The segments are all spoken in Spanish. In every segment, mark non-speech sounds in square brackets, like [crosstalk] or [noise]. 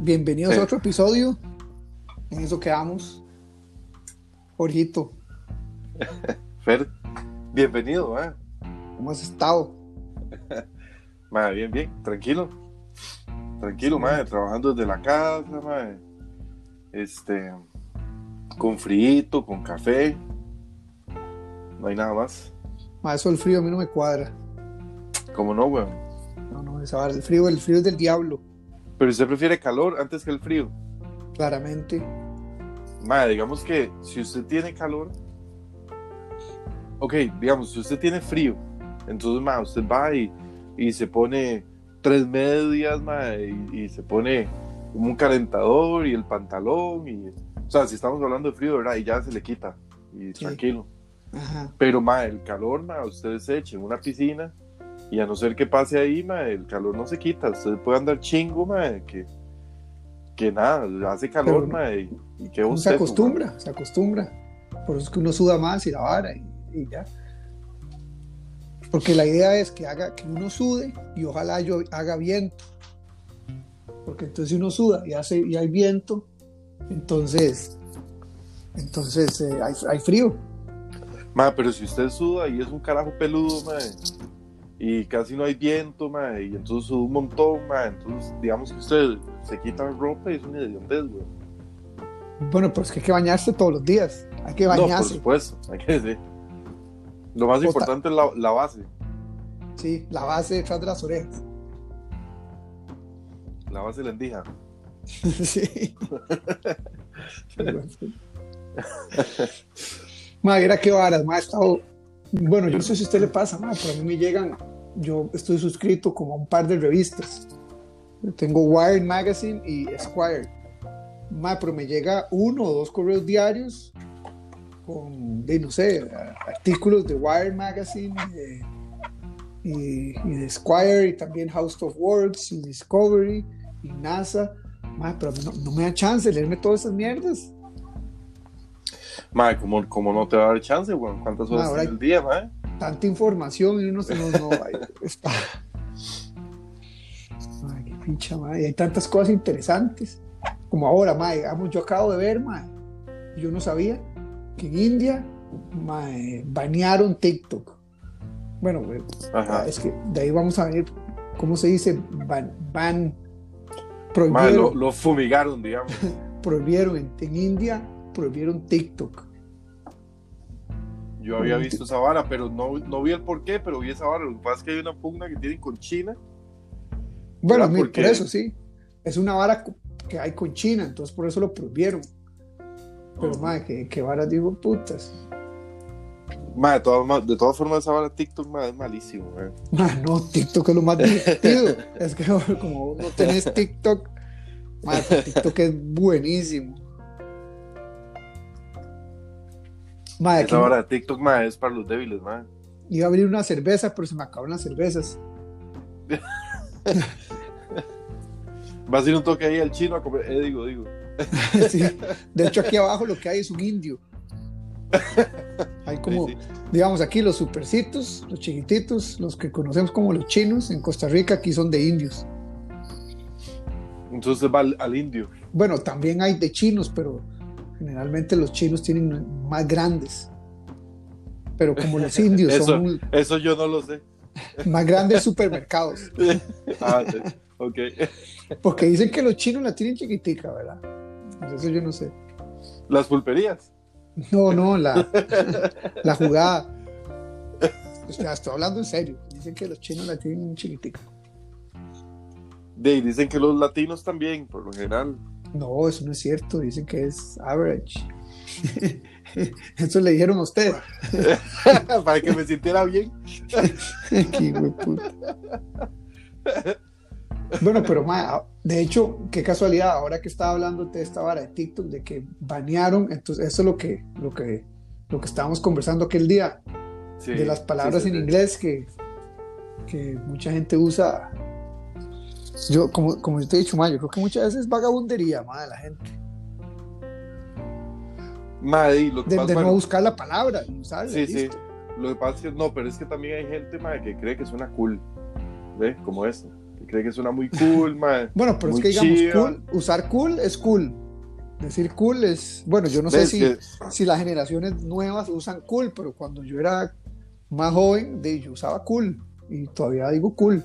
bienvenidos a otro episodio. En eso quedamos. Jorgito. [laughs] Fer, bienvenido, ¿eh? ¿Cómo has estado? [laughs] Madre, bien, bien, tranquilo. Tranquilo, madre, trabajando desde la casa, madre. Este, con frío, con café. No hay nada más. Ma, eso el frío a mí no me cuadra. ¿Cómo no, weón? No, no, esa el frío, el frío es del diablo, Pero usted prefiere calor antes que el frío. claramente. Madre, digamos que si usted tiene calor, ok, digamos, si usted tiene frío, entonces, madre, usted va y, y se pone tres medias, madre, y, y se pone como un calentador y el pantalón, y, o sea, si estamos hablando de frío, ¿verdad? Y ya se le quita, y Sí. tranquilo. Ajá. Pero, madre, el calor, madre, usted se eche en una piscina, y a no ser que pase ahí, madre, el calor no se quita, usted puede andar chingo, madre, que, que nada, hace calor, Pero- y, que Uno se acostumbra, se acostumbra. Por eso es que uno suda más y la vara y, y ya. Porque la idea es que haga que uno sude y ojalá yo haga viento. Porque entonces si uno suda y hace y hay viento, entonces entonces eh, hay, hay frío. Ma, pero si usted suda y es un carajo peludo, ma, y casi no hay viento, ma, y entonces suda un montón, ma, entonces digamos que usted se quita la ropa y es una idiotez, güey. Bueno, pues que hay que bañarse todos los días. Hay que No, por bañarse. supuesto, [laughs] hay que decir. Lo más importante es la, la base, sí, la base detrás de las orejas. la base lendija. [laughs] sí. Madre, era que varas, ma, he estado- Bueno, yo no sé si a usted le pasa, pero a mí me llegan. Yo estoy suscrito como a un par de revistas. Tengo Wired Magazine y Esquire. Ma, pero me llega uno o dos correos diarios con, de, no sé, artículos de Wired Magazine y y, de Esquire y también House of Works y Discovery y NASA. Ma, pero no, no me da chance de leerme todas esas mierdas. Ma, como, como no te va a dar chance, güey, ¿cuántas horas ahora tiene el día, ma? Tanta información y uno se no, no, está. Ay, qué picha, ma, y hay tantas cosas interesantes. Como ahora, ma, digamos, yo acabo de ver, ma, yo no sabía que en India ma, eh, banearon TikTok. Bueno, güey, Ajá. es que de ahí vamos a venir, ¿cómo se dice? Ban Ma, prohibieron, lo, lo fumigaron, digamos. [laughs] prohibieron en, en India, prohibieron TikTok. Yo había visto esa vara, pero no, no vi el por qué, pero vi esa vara. Lo que pasa es que hay una pugna que tienen con China. Bueno, Porque- por eso sí. Es una vara que hay con China, entonces por eso lo prohibieron. Pero, madre, que, que varas digo putas. Ma, de, todas, ma- de todas formas, esa vara TikTok es malísimo. ma. Madre, no, TikTok es lo más divertido. [laughs] es que [laughs] como no tenés TikTok, madre, TikTok es buenísimo. Madre, Esa vara de TikTok es para los débiles. Ma. iba a abrir una cerveza, pero se me acabaron las cervezas. Va a ir un toque ahí al chino a comer. Eh, digo, digo. [laughs] Sí. De hecho, aquí abajo lo que hay es un indio. Hay como, Sí, sí. digamos, aquí los supercitos, los chiquititos, los que conocemos como los chinos, en Costa Rica aquí son de indios. Entonces va al, al indio. Bueno, también hay de chinos, pero generalmente los chinos tienen más grandes. Pero como los [laughs] indios Eso, son eso yo no lo sé. más grandes supermercados, [laughs] Ah, ok. porque dicen que los chinos la tienen chiquitica, ¿verdad? Pues eso yo no sé. Las pulperías. No, no, la, [laughs] la jugada. O sea, estoy hablando en serio. Dicen que los chinos la tienen chiquitica. De, dicen que los latinos también, por lo general. No, eso no es cierto. Dicen que es average. [laughs] Eso le dijeron a usted. [laughs] para que me sintiera bien. [laughs] Bueno, pero ma, de hecho, qué casualidad, ahora que estaba hablando de esta vara de TikTok, de que banearon, entonces eso es lo que, lo que, lo que estábamos conversando aquel día, Sí, de las palabras sí, sí, en inglés que, que mucha gente usa. Yo, como, como yo te he dicho, ma, yo creo que muchas veces es vagabundería, ma, de la gente. Ma, y lo que De, pasa, de no buscar la palabra usarla. Sí, sí. Lo que pasa es que no, pero es que también hay gente ma, que cree que suena cool. ¿Ves? Como eso. cree que suena muy cool, mae. [laughs] Bueno, pero es que digamos, cool, usar cool es cool. Decir cool es, bueno, yo no sé ¿Ves si, que- si las generaciones nuevas usan cool, pero cuando yo era más joven, de, yo usaba cool y todavía digo cool.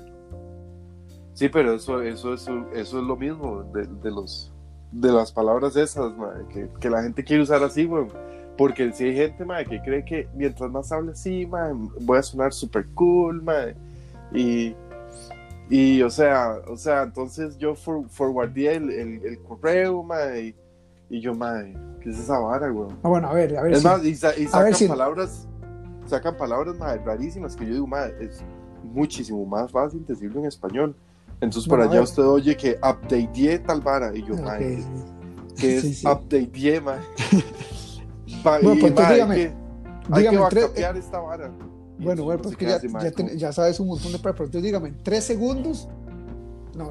Sí, pero eso, eso, eso, eso es lo mismo de, de los, de las palabras esas, que, que la gente quiere usar así, weón. Porque si hay gente, mae, que cree que mientras más hable así, mae, voy a sonar super cool, mae. Y, y, o sea, o sea, entonces yo for, forwardé el, el, el correo, mae, y, y yo, mae, ¿qué es esa vara, weón? Ah, bueno, a ver, a ver. Es si- más, y, sa- y A sacan si- palabras, sacan palabras mae, rarísimas que yo digo, mae, es muchísimo más fácil decirlo en español. Entonces por Bueno, allá ver. usted oye que updateé tal vara y yo, Ok, mae, [laughs] sí. que es Sí, sí. updateé, mae. [laughs] Bueno, pues, entonces mae, dígame, hay que tres- backupear esta vara. Bueno, pues que ya, así, ya, como- ten- ya sabes un montón de palabras. Entonces dígame, en tres segundos. No,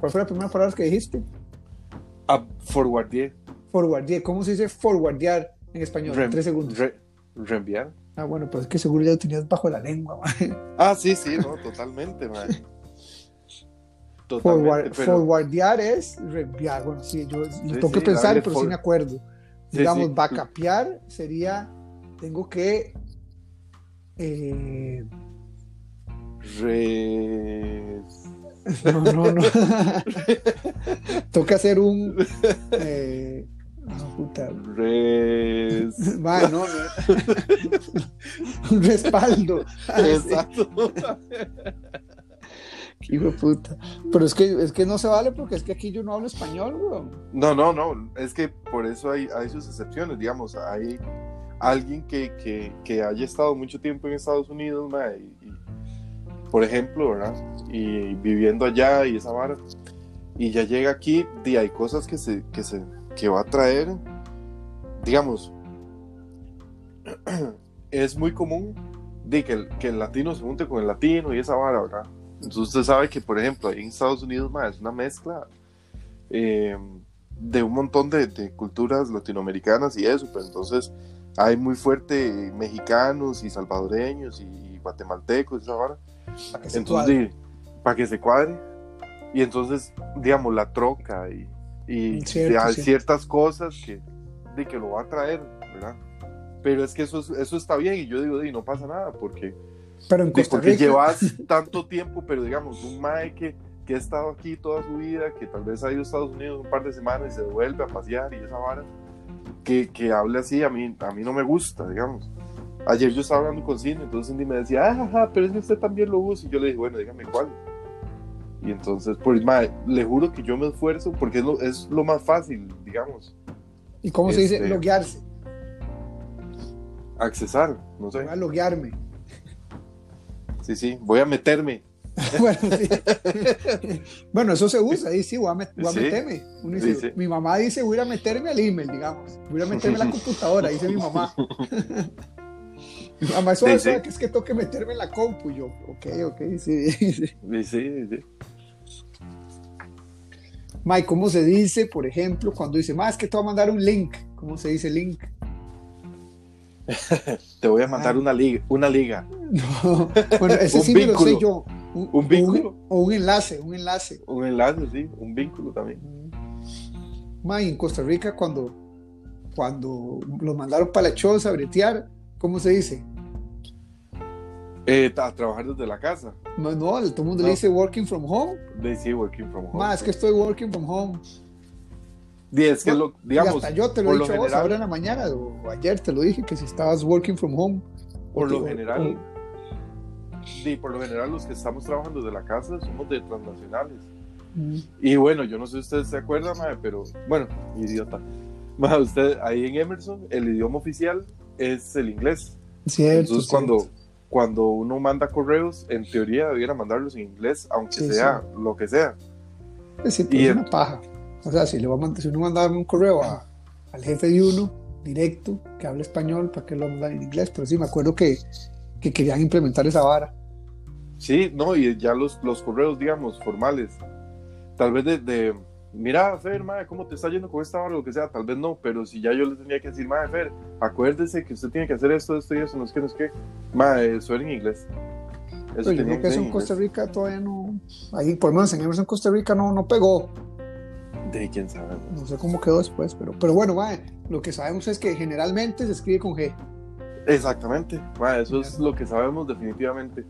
¿cuál fue la primera palabra que dijiste? up- forwardeé, Forwardear. ¿Cómo se dice forwardear en español? En tres segundos. re- reenviar. Ah, bueno, pues es que seguro ya lo tenías bajo la lengua. [laughs] man. Ah, sí, sí, no, totalmente, mae. Totalmente, Forward- pero- Forwardear es reenviar. Bueno, sí, yo lo tengo que sí, pensar, pero sí me acuerdo. Sí, Digamos, sí. backupear sería, tengo que... eh, Re- [laughs] no, no, no. [laughs] que hacer un... eh, ah, puta. Res- [laughs] Ma, no, no. un respaldo. Sí. Exacto. [laughs] Hijo de puta. Pero es que, es que no se vale porque es que aquí yo no hablo español, weón. No, no, no. Es que por eso hay, hay sus excepciones. Digamos, hay alguien que, que, que haya estado mucho tiempo en Estados Unidos, ma, por ejemplo, ¿verdad? Y viviendo allá y esa vara. Y ya llega aquí y hay cosas que se, que se que va a traer. Digamos, [clears throat] es muy común de que el, que el latino se junte con el latino y esa vara, ¿verdad? Entonces usted sabe que, por ejemplo, ahí en Estados Unidos ma, es una mezcla eh, de un montón de, de culturas latinoamericanas y eso, pero entonces hay muy fuerte mexicanos y salvadoreños y guatemaltecos y esa vara. Para que se Entonces, para que se cuadre. Y entonces, digamos, la troca y, y Cierto, hay sí. ciertas cosas que, de que lo va a traer, ¿verdad? Pero es que eso, es- eso está bien y yo digo, di, no pasa nada porque, Pero en Costa porque Rica, llevas [laughs] tanto tiempo, pero digamos, un mae que, que ha estado aquí toda su vida, que tal vez ha ido a Estados Unidos un par de semanas y se devuelve a pasear y esa vara, que, que hable así, a mí, a mí no me gusta, digamos. Ayer yo estaba hablando con Cindy, entonces Cindy me decía, ah, pero es que usted también lo usa. Y yo le dije, bueno, dígame cuál. Y entonces, pues, mae, le juro que yo me esfuerzo porque es lo, es lo más fácil, digamos, ¿y cómo se dice este- loguearse? accesar, no sé. A loguearme. Sí, sí, voy a meterme. [laughs] bueno, sí. [laughs] bueno, eso se usa, sí, voy a, met- voy a Sí. meterme. Uno dice, Sí, sí. Mi mamá dice, voy a meterme al email, digamos. Voy a meterme a la [laughs] computadora, dice mi mamá. Mi mamá, eso eso sí. que es que tengo que meterme en la compu. Yo, ok, ok, sí. sí. Sí. Mike, ¿cómo se dice, por ejemplo, cuando dice, más que te voy a mandar un link? ¿Cómo se dice link? [laughs] Te voy a mandar Ah. una liga, una [laughs] liga. No. Bueno, [laughs] ese sí me lo sé yo. Un, Un vínculo. O un enlace, un enlace. Un enlace, sí, un vínculo también. Mike, en Costa Rica, cuando, cuando los mandaron para la choza a bretear, ¿cómo se dice? Eh, a trabajar desde la casa. No, no, todo el mundo No. le dice working from home. De sí, working from home. Más que estoy working from home. Y es que, lo, y digamos, hasta yo te lo he lo dicho a vos general- ahora en la mañana o ayer te lo dije que si estabas working from home. por lo general, sí, por lo general los que estamos trabajando desde la casa somos de transnacionales. Mm. Y bueno, yo no sé si ustedes se acuerdan, mae, pero bueno, idiota. [laughs] Mae, usted ahí en Emerson, el idioma oficial es el inglés. Cierto. Entonces, cierto. cuando, cuando uno manda correos, en teoría debiera mandarlos en inglés, aunque Sí, sea lo que sea. Es, sí, y es una paja. O sea, si, le va a mandar, si uno manda un correo a- al jefe de uno, directo, que habla español, ¿para qué lo mandan en inglés? Pero sí, me acuerdo que, que querían implementar esa vara. Sí, no, y ya los, los correos, digamos, formales. Tal vez de, de, mira, Fer, mae, ¿cómo te está yendo con esta hora? Lo que sea, tal vez no, pero si ya yo le tenía que decir, mae, Fer, acuérdese que usted tiene que hacer esto, esto y eso, no es que, no es que. Mae, eso era en inglés. Eso Pero yo creo que eso en Costa. Rica todavía no, ahí por lo menos en Emerson Costa Rica no, no pegó. De quién sabe. No sé cómo quedó después, pero, pero bueno, mae, lo que sabemos es que generalmente se escribe con G. Exactamente. Ma, eso es lo que sabemos definitivamente.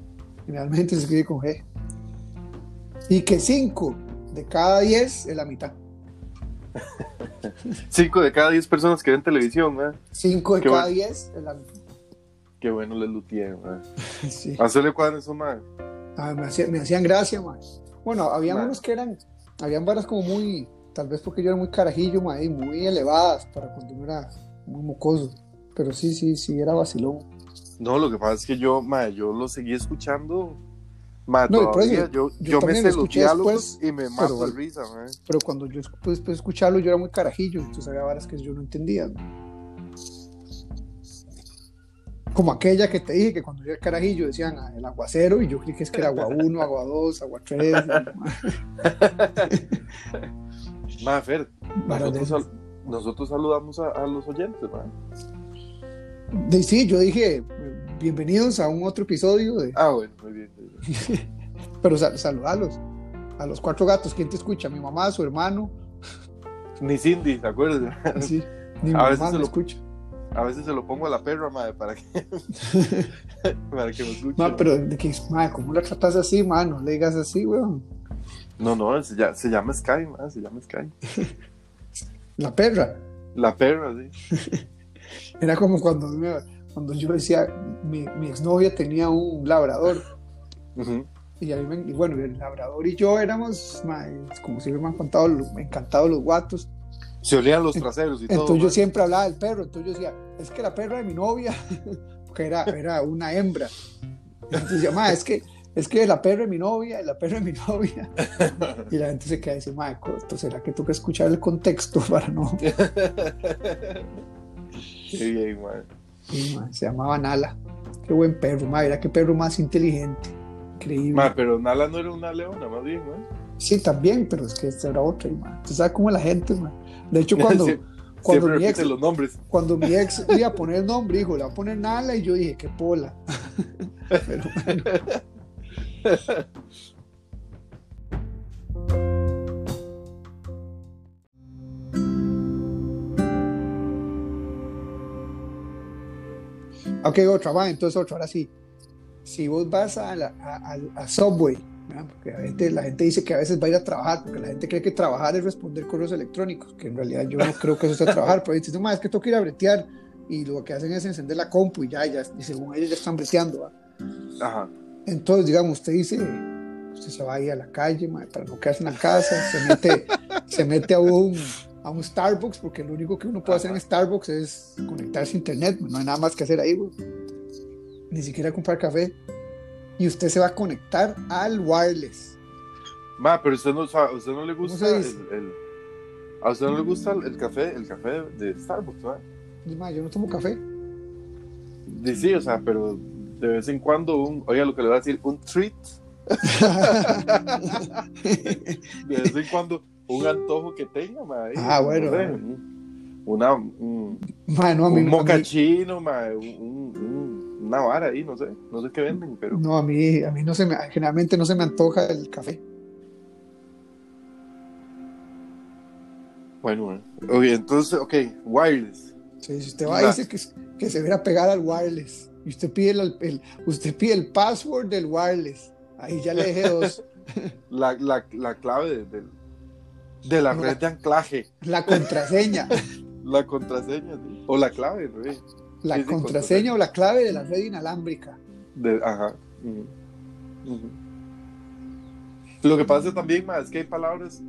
Generalmente se escribe con G. Y que 5 de cada 10 es la mitad. [laughs] 5 de cada 10 personas que ven televisión, ¿eh? 5 de Qué cada bueno. 10 es la mitad. Qué bueno les lutieron, ¿eh? [laughs] Sí. Hacerle cuadro eso, ma. Ah, me, hacía- me hacían gracia, mae. Bueno, había unos que eran, habían varas como muy, tal vez porque yo era muy carajillo, mae, y muy elevadas para cuando era muy mocoso. Pero sí, sí, sí, era vacilón. No, lo que pasa es que yo, ma, yo lo seguí escuchando. Ma, No, por todavía, eso, yo, yo yo me sé lo los diálogos después, y me mato pero- risa, ma. Pero cuando yo después, después de escucharlo, yo era muy carajillo, entonces había varas que yo no entendía. ¿no? Como aquella que te dije que cuando yo era carajillo decían ah, el aguacero y yo creí que es que era agua 1, agua 2, agua 3. [laughs] [laughs] Ma, Fer, nosotros, sal- nosotros saludamos a, a los oyentes, ma. De- sí, yo dije bienvenidos a un otro episodio de, Ah, bueno, muy bien. muy bien. [laughs] Pero sal- saludarlos. A los cuatro gatos, ¿quién te escucha? Mi mamá, su hermano. Ni Cindy, ¿te acuerdas? [laughs] Sí, ni mi A veces mamá se lo- escucha. A veces se lo pongo a la perra, madre, para que, [laughs] para que me escuche. Ma, pero ma, ¿cómo la tratas así, ma? No le digas así, weón. No, no, se, llama, se llama Sky, se llama Sky. [laughs] La perra. La perra, sí. [laughs] Era como cuando, cuando yo decía, mi, mi exnovia tenía un labrador. Y, a mí me- y bueno, el labrador y yo éramos, como si me han contado, encantados los guatos. Se olían los traseros y todo. Entonces yo siempre hablaba del perro. Entonces yo decía, es que la perra de mi novia, [laughs] porque era, era una hembra. Entonces yo, es que, es que la perra de mi novia, la perra de mi [laughs] novia. Y la gente se queda y dice, ma, entonces será que toca escuchar el contexto para no. [laughs] Qué bien, madre. Y, ma, se llamaba Nala. Qué buen perro, ma, era qué perro más inteligente. Increíble. Madre, pero Nala no era una leona, más bien, madre. Sí, también, pero es que esta era otra. y, ma, Tú sabes cómo la gente, ma. De hecho, cuando, [laughs] cuando, Siempre mi ex, repite los nombres. cuando mi ex iba a poner el nombre, dijo, le va a poner Nala, y yo dije, qué pola. Pero bueno. Ok, otra, va, entonces otra, ahora sí. Si vos vas a, a- Subway, porque la gente, dice que a veces va a ir a trabajar, porque la gente cree que trabajar es responder correos electrónicos, que en realidad yo no creo que eso sea trabajar, pero dicen, "Ma, es que tengo que ir a bretear, y lo que hacen es encender la compu y ya, ya y según ellos ya están breteando. Ajá. Entonces, digamos, usted dice, usted se va a ir a la calle ma, para no quedarse en la casa, se mete, [laughs] se mete a un, a un Starbucks, porque lo único que uno puede hacer en Starbucks es conectarse a internet, no hay nada más que hacer ahí, güey. ni siquiera comprar café. Y usted se va a conectar al wireless. Ma, pero usted no, sabe- usted no le gusta el, a usted no le gusta el, el café, el café de Starbucks, ¿verdad? Yo no tomo café. Sí, o sea, pero de vez en cuando un, oiga lo que le voy a decir, un treat, [laughs] de vez en cuando un antojo que tenga, ma, ahí, Ah, bueno, no una, un, Ma, no, a mí, un a mocachino, ma, un, un- un- una vara ahí, no sé, no sé qué venden, pero no, a mí, a mí no se me, generalmente no se me antoja el café. bueno, bueno. Oye, entonces, ok, wireless. Sí, si usted va y dice que, que se viera a pegar al wireless y usted pide el, el- usted pide el password del wireless, ahí ya le dejé dos. [laughs] La, la, la clave de, de la No, red de anclaje, La contraseña, [laughs] la contraseña, sí, o la clave, ¿no? la Sí, sí, contraseña o la clave de la red inalámbrica. De, ajá. Lo que pasa también, ma, es que hay palabras.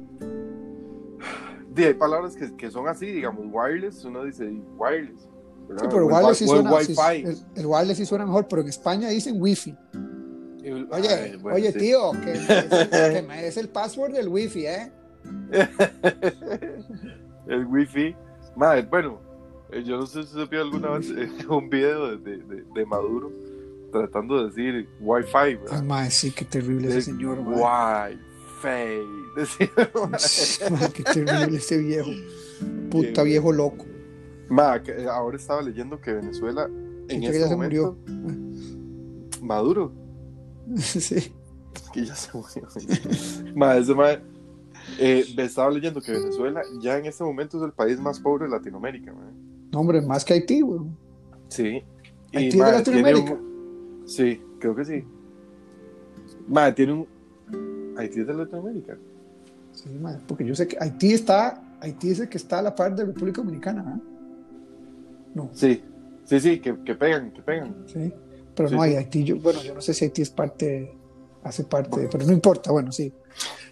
[sighs] hay palabras que, que son así, digamos, wireless, uno dice wireless. Sí, pero el wireless sí el suena, wifi. el, el wireless sí suena mejor, pero en España dicen wifi. El- Oye, ay, bueno, oye, sí. tío, que me, des [laughs] el, me el password del wifi, ¿eh? [laughs] el wifi. Madre, bueno, eh, yo no sé si se vio alguna vez eh, [laughs] un video de, de, de- Maduro tratando de decir wifi, ¿verdad? mae, sí, qué terrible ese Es señor. Wifi. Decir, Mae, qué terrible ese viejo. Puta viejo loco. Ma, eh, ahora estaba leyendo que Venezuela en este ya se momento murió. Maduro. [laughs] Sí. que ya se murió. [laughs] Mae, ese mae, eh, estaba leyendo que Venezuela ya en este momento es el país más pobre de Latinoamérica, mae. No, hombre, más que Haití, weón. Sí. Y, ¿Haití es de Latinoamérica? un- Sí, creo que sí. Mae, tiene un... Haití es de Latinoamérica. Sí, mae, porque yo sé que Haití está, Haití es el que está a la par de República Dominicana, ¿ah? No, Sí, sí, sí, que, que pegan, que pegan. sí. Pero Sí, no hay sí. Haití, yo, bueno, yo no sé si Haití es parte, hace parte, pero no importa, bueno, sí.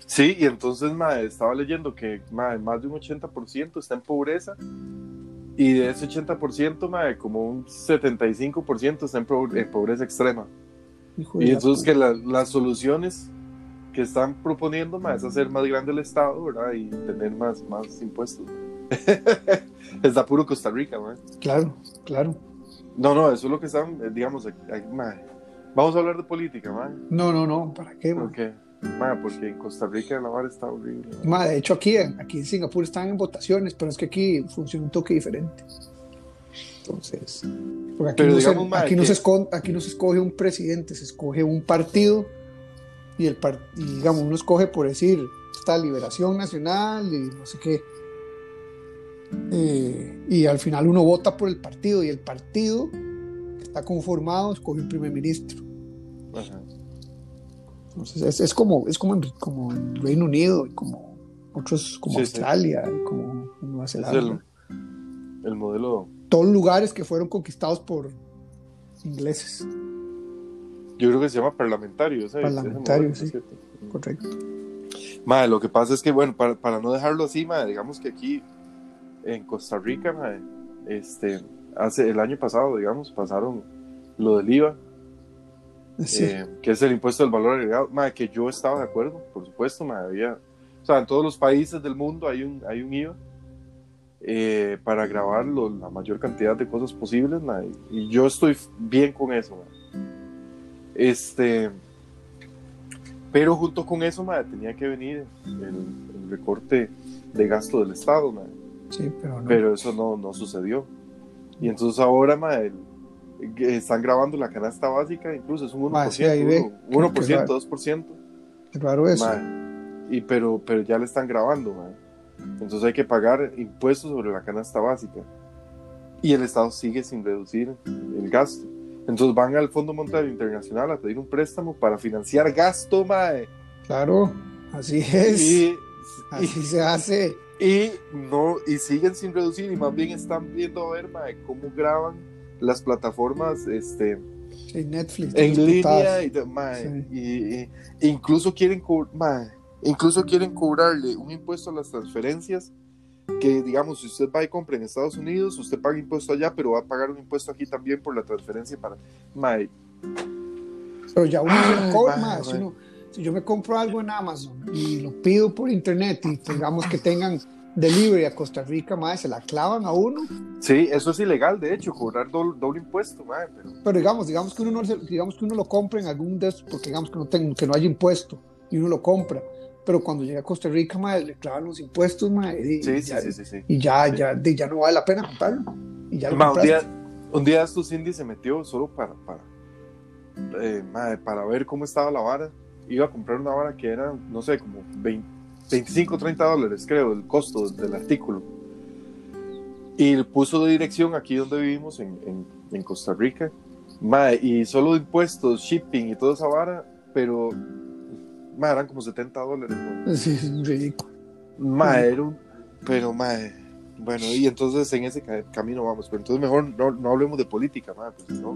Sí, y entonces, mae, estaba leyendo que más de un 80% está en pobreza y de ese 80%, mae, como un 75% está en, pobre- en pobreza extrema. Hijo Y entonces que la- las soluciones que están proponiendo, mae, es hacer más grande el Estado, ¿verdad? Y tener más, más impuestos. [laughs] está puro Costa Rica. Claro, claro. No, no, eso es lo que están, eh, digamos, eh. Vamos a hablar de política, mae. No, no, no, ¿para qué? mae? Porque, mae, porque en Costa Rica la vara está horrible. de hecho, aquí, aquí en Singapur están en votaciones, pero es que aquí funciona un toque diferente. Entonces, porque aquí, Pero no, digamos, se, aquí, no se aquí no se escoge un presidente, se escoge un partido y, el par- y digamos, uno escoge por decir, está Liberación Nacional y no sé qué. Eh, y al final uno vota por el partido y el partido que está conformado escoge un primer ministro. Ajá. Entonces, es, es como, es como, en, como en Reino Unido y como otros, como Sí, sí. Australia y como Nueva Zelanda. el, el modelo. Todos lugares que fueron conquistados por ingleses, Yo creo que se llama parlamentario. ese Parlamentario, modelo, sí. ¿cierto? correcto. Madre, lo que pasa es que, bueno, para, para no dejarlo así, madre, digamos que aquí en Costa Rica, madre, este, hace el año pasado, digamos, pasaron lo del IVA, Sí, eh, que es el impuesto del valor agregado, madre, que yo estaba de acuerdo, por supuesto, madre, había, o sea, en todos los países del mundo hay un, hay un IVA eh, para grabar lo- la mayor cantidad de cosas posibles, madre, y yo estoy bien con eso, madre. Este, pero junto con eso, madre, tenía que venir el, el recorte de gasto del Estado, madre. Sí, pero no. Pero eso no, no sucedió. Y entonces ahora, madre, están grabando la canasta básica, incluso es un 1%, Madre, sí, ahí ve. 1%, Qué- qué raro. 2%. Qué raro eso. madre. Y pero, pero ya le están grabando, madre. Entonces hay que pagar impuestos sobre la canasta básica. Y el Estado sigue sin reducir el gasto. Entonces van al Fondo Monetario Internacional a pedir un préstamo para financiar gasto, madre. Claro, así es. Y, así se hace. Y no y siguen sin reducir y más bien están viendo a ver mae, cómo graban las plataformas este Sí, Netflix. en línea y, mae, Sí. y- y- incluso quieren mae, incluso quieren cobrarle un impuesto a las transferencias que digamos si usted va y compra en Estados Unidos usted paga impuesto allá pero va a pagar un impuesto aquí también por la transferencia para mae, Pero ya uno se Ay, lo cobra madre, más. Si, uno- yo me compro algo en Amazon y lo pido por internet y digamos que tengan delivery a Costa Rica, más se la clavan a uno. sí eso es ilegal de hecho cobrar doble, doble impuesto mae, pero Pero digamos, digamos que uno digamos que uno lo compra en algún de estos, porque digamos que no, ten- que no haya impuesto y uno lo compra. Pero cuando llega a Costa Rica, madre, le clavan los impuestos, madre, y, sí sí ya, sí sí, y ya, ya, de- ya no vale la pena comprarlo. Y ya Ma, un, día, un día estos indies se metió solo para, para, eh, madre, para ver cómo estaba la vara. Iba a comprar una vara que era, no sé, como 20, 25, 30 dólares, creo, el costo del artículo. Y puso de dirección aquí donde vivimos, en, en, en Costa Rica. Ma, y solo de impuestos, shipping y toda esa vara, pero ma, eran como 70 dólares. ma. [laughs] Sí, es ridículo. Ma, era un- Pero, ma, bueno, y entonces en ese ca- camino vamos. Pero entonces mejor no, no hablemos de política, ma, pues si no.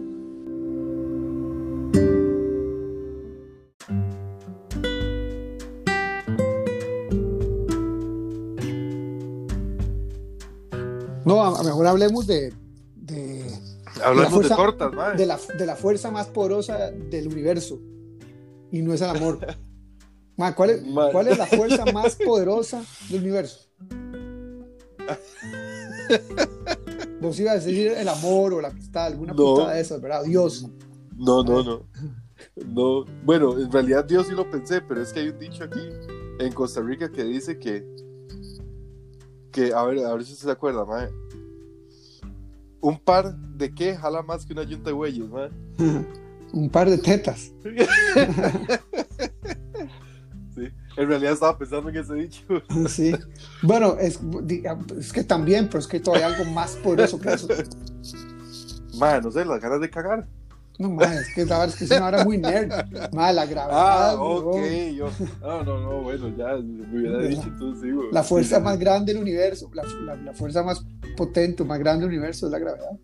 No, a, a mejor hablemos de, de, Hablemos fuerza- de tortas, de, la, de la fuerza más poderosa del universo. Y no es el amor. ¿cuál, es, Ma- ¿Cuál es la fuerza más poderosa del universo? Vos ibas a decir el amor o la amistad, alguna No. de esas, ¿verdad? Dios. No, no, no. No, bueno, en realidad Dios sí lo pensé, pero es que hay un dicho aquí en Costa Rica que dice que, que a ver, a ver si usted se acuerda. Un par de qué jala más que una yunta de bueyes, ma. [laughs] Un par de tetas. [laughs] en realidad estaba pensando en ese dicho. [laughs] Sí. Bueno, es, es que también, pero es que todavía hay algo más poderoso que eso. Madre, no sé, las ganas de cagar. No, madre, es que la es que es una hora muy nerd. Madre, la gravedad. Ah, ok. Yo, no, no, no, bueno, ya me hubiera dicho, entonces digo. La fuerza más grande del universo, la, la, la, fuerza más potente, más grande del universo es la gravedad.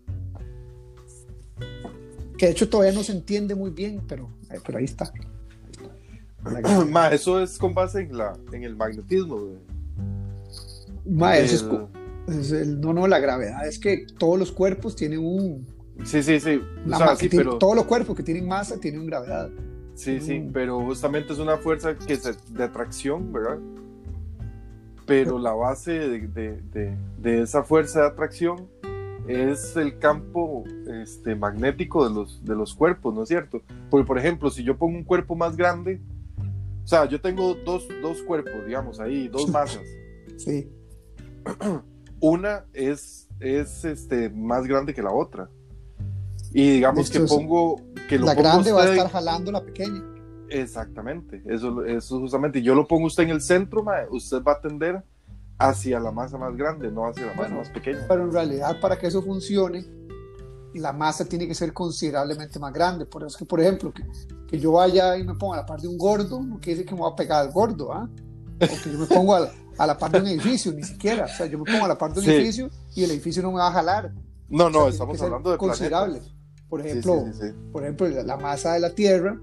Que de hecho todavía no se entiende muy bien, pero, pero ahí está. [clears throat] Ma, eso es con base en, la, en el magnetismo. Ma, eso es, es el, no, no, la gravedad es que todos los cuerpos tienen un. Sí, sí, sí. O sea, sí tiene, pero... Todos los cuerpos que tienen masa tienen gravedad. Sí, sí, mm. pero justamente es una fuerza que es de atracción, ¿verdad? Pero la base de, de, de, de esa fuerza de atracción es el campo este, magnético de los, de los cuerpos, ¿no es cierto? Porque, por ejemplo, si yo pongo un cuerpo más grande, o sea, yo tengo dos, dos cuerpos, digamos, ahí, dos [laughs] masas. Sí. [clears throat] Una es, es este, más grande que la otra. Y digamos que pongo... Que lo la grande va a estar jalando la pequeña. Exactamente, eso, eso justamente. Yo lo pongo usted en el centro, usted va a tender hacia la masa más grande, no hacia la masa más pequeña. Pero en realidad, para que eso funcione, la masa tiene que ser considerablemente más grande. Por eso es que, por ejemplo, que, que yo vaya y me ponga a la par de un gordo, no quiere decir que me voy a pegar al gordo, ¿ah? O que yo me pongo a la, a la, par de un edificio, ni siquiera. O sea, yo me pongo a la par de un sí. edificio y el edificio no me va a jalar. No, no, o sea, estamos hablando de considerable. Planetas. Por ejemplo, sí, sí, por ejemplo, la, masa de la Tierra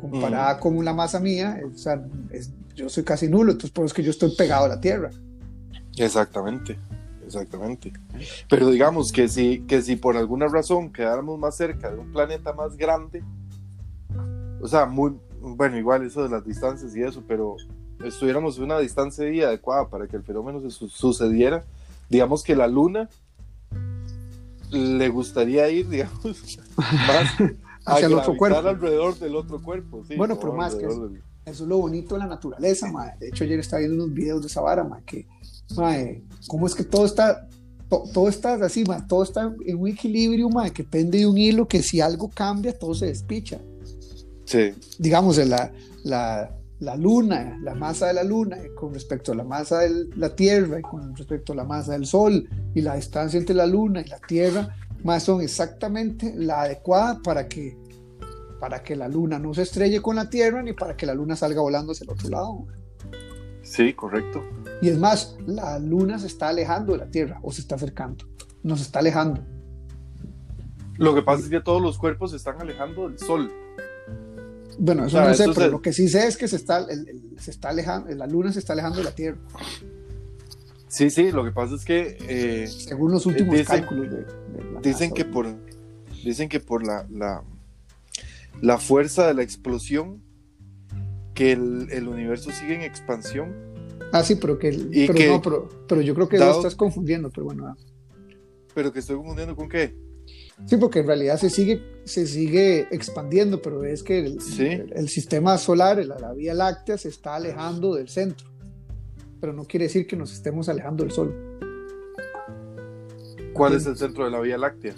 comparada mm. con la masa mía, o sea, es, yo soy casi nulo, entonces por eso es que yo estoy pegado a la Tierra. Exactamente, exactamente. Pero digamos que si, que si por alguna razón quedáramos más cerca de un planeta más grande, o sea, muy, bueno, igual eso de las distancias y eso, pero estuviéramos en una distancia adecuada para que el fenómeno se su sucediera, digamos que la Luna le gustaría ir, digamos, [laughs] más hacia el otro cuerpo. alrededor del otro cuerpo. Sí, bueno, pero más que eso, del... eso, es lo bonito de la naturaleza, madre. De hecho, ayer estaba viendo unos videos de esa vara, madre, que, madre, cómo es que todo está, to, todo está así, madre, todo está en un equilibrio, madre, que pende de un hilo que si algo cambia, todo se despicha. Sí. Digamos, la, la, la luna, la masa de la luna con respecto a la masa de la Tierra y con respecto a la masa del Sol y la distancia entre la luna y la Tierra, más son exactamente la adecuada para que, para que la luna no se estrelle con la Tierra ni para que la luna salga volando hacia el otro lado. Sí, correcto. Y es más, la luna se está alejando de la Tierra o se está acercando, nos está alejando. Lo que pasa es que todos los cuerpos se están alejando del Sol. Bueno, eso o sea, no sé, pero lo que sí sé es que se está, el, el, se está alejando, la luna se está alejando de la Tierra. Sí, sí, lo que pasa es que... Eh, Según los últimos dicen, cálculos de, de dicen, que por, dicen que por la, la, la fuerza de la explosión, que el, el, universo sigue en expansión. Ah, sí, pero que... Pero, que no, pero, pero, yo creo que dado, lo estás confundiendo, pero bueno. Ah. ¿Pero que estoy confundiendo con qué? Sí, porque en realidad se sigue, se sigue expandiendo, pero es que el, ¿Sí? el, el sistema solar, la, la Vía Láctea, se está alejando del centro pero no quiere decir que nos estemos alejando del Sol. ¿Cuál es el centro de la Vía Láctea?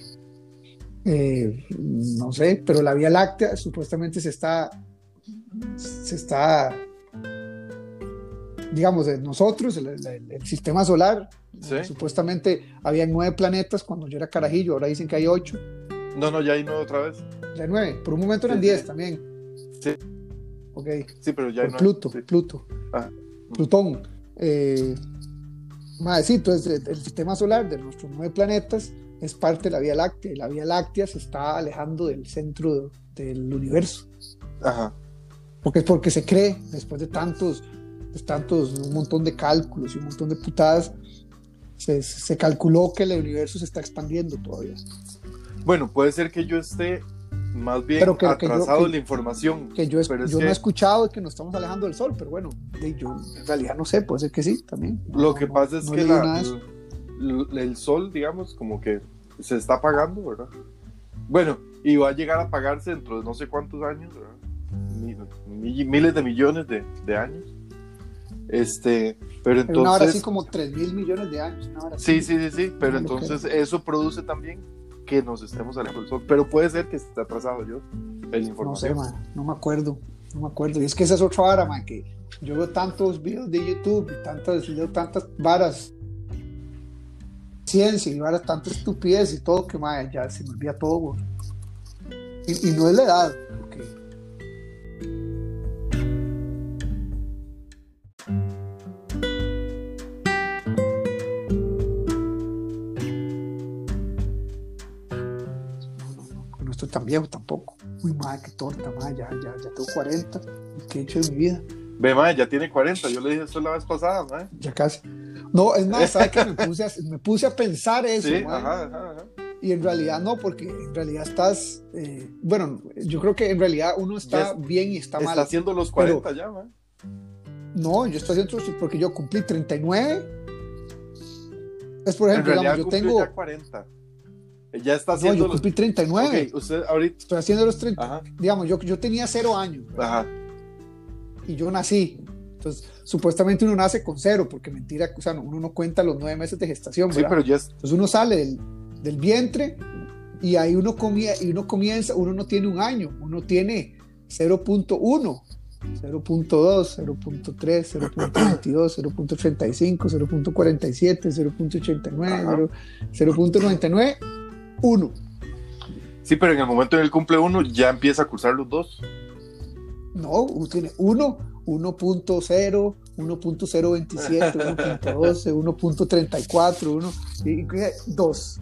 Eh, no sé, pero la Vía Láctea supuestamente se está, se está, digamos, de nosotros, el, el, el sistema solar, ¿Sí? supuestamente había nueve planetas cuando yo era carajillo, ahora dicen que hay ocho. No, no, ya hay nueve otra vez. Ya hay nueve, por un momento eran sí, diez sí. también. Sí. Ok. Sí, pero ya hay por Pluto, Pluto. Ah. Plutón. Eh, más, sí, entonces el sistema solar de nuestros nueve planetas es parte de la Vía Láctea y la Vía Láctea se está alejando del centro de, del universo. Ajá. Porque es porque se cree, después de tantos, pues, tantos, un montón de cálculos y un montón de putadas, se, se calculó que el universo se está expandiendo todavía. Bueno, puede ser que yo esté más bien pero que, atrasado que yo, la información. Que yo, yo no he escuchado que nos estamos alejando del sol, pero bueno, yo en realidad no sé, puede ser que sí también. Lo no, que pasa es que la, el, el sol, digamos, como que se está apagando, ¿verdad? Bueno, y va a llegar a apagarse dentro de no sé cuántos años, ¿verdad? Miles de millones de, de años. Este, pero entonces. Una hora así como 3 mil millones de años. Sí, sí, sí, sí, pero entonces eso produce también que nos estemos alejando del sol. Pero puede ser que esté atrasado yo en la información. No sé, man, no me acuerdo. no me acuerdo. Y es que esa es otra vara, man, que yo veo tantos videos de YouTube y tantas, leo tantas varas, ciencia y varas, tanta estupidez y todo, que man, ya se me olvida todo. Y, y no es la edad, porque tan viejo tampoco. Uy, madre, qué torta, madre, ya, ya, ya tengo 40. ¿Qué he hecho de mi vida? Ve, mae, ya tiene 40. Yo le dije eso la vez pasada, mae. Ya casi. No, es más, ¿sabes qué? Me puse a, me puse a pensar eso, Sí, ajá, ajá, ajá. Y en realidad no, porque en realidad estás, eh, bueno, yo creo que en realidad uno está bien y está, Está mal. haciendo los 40 ya, mae. No, yo estoy haciendo porque yo cumplí 39. Es por En ejemplo, realidad digamos, yo tengo, ya 40. Ya está no, haciendo yo los... cumplí 39. Ok, usted ahorita... Estoy haciendo los 30. Ajá, Digamos, yo, yo tenía cero años ajá. y yo nací. Entonces, supuestamente uno nace con cero, porque mentira, o sea, no- uno no cuenta los nueve meses de gestación, Sí, ¿verdad? pero ya es... Entonces uno sale del, del vientre y ahí uno, comie- y uno comienza, uno no tiene un año, uno tiene 0.1, 0.2, 0.3, 0.22, 0.35, 0.47, 0.89, 0.99, 1. Sí, pero en el momento en el cumple uno ya empieza a cursar los dos. No, uno tiene 1, 1.0, 1.027, 1.12, 1.34, 1, y 2.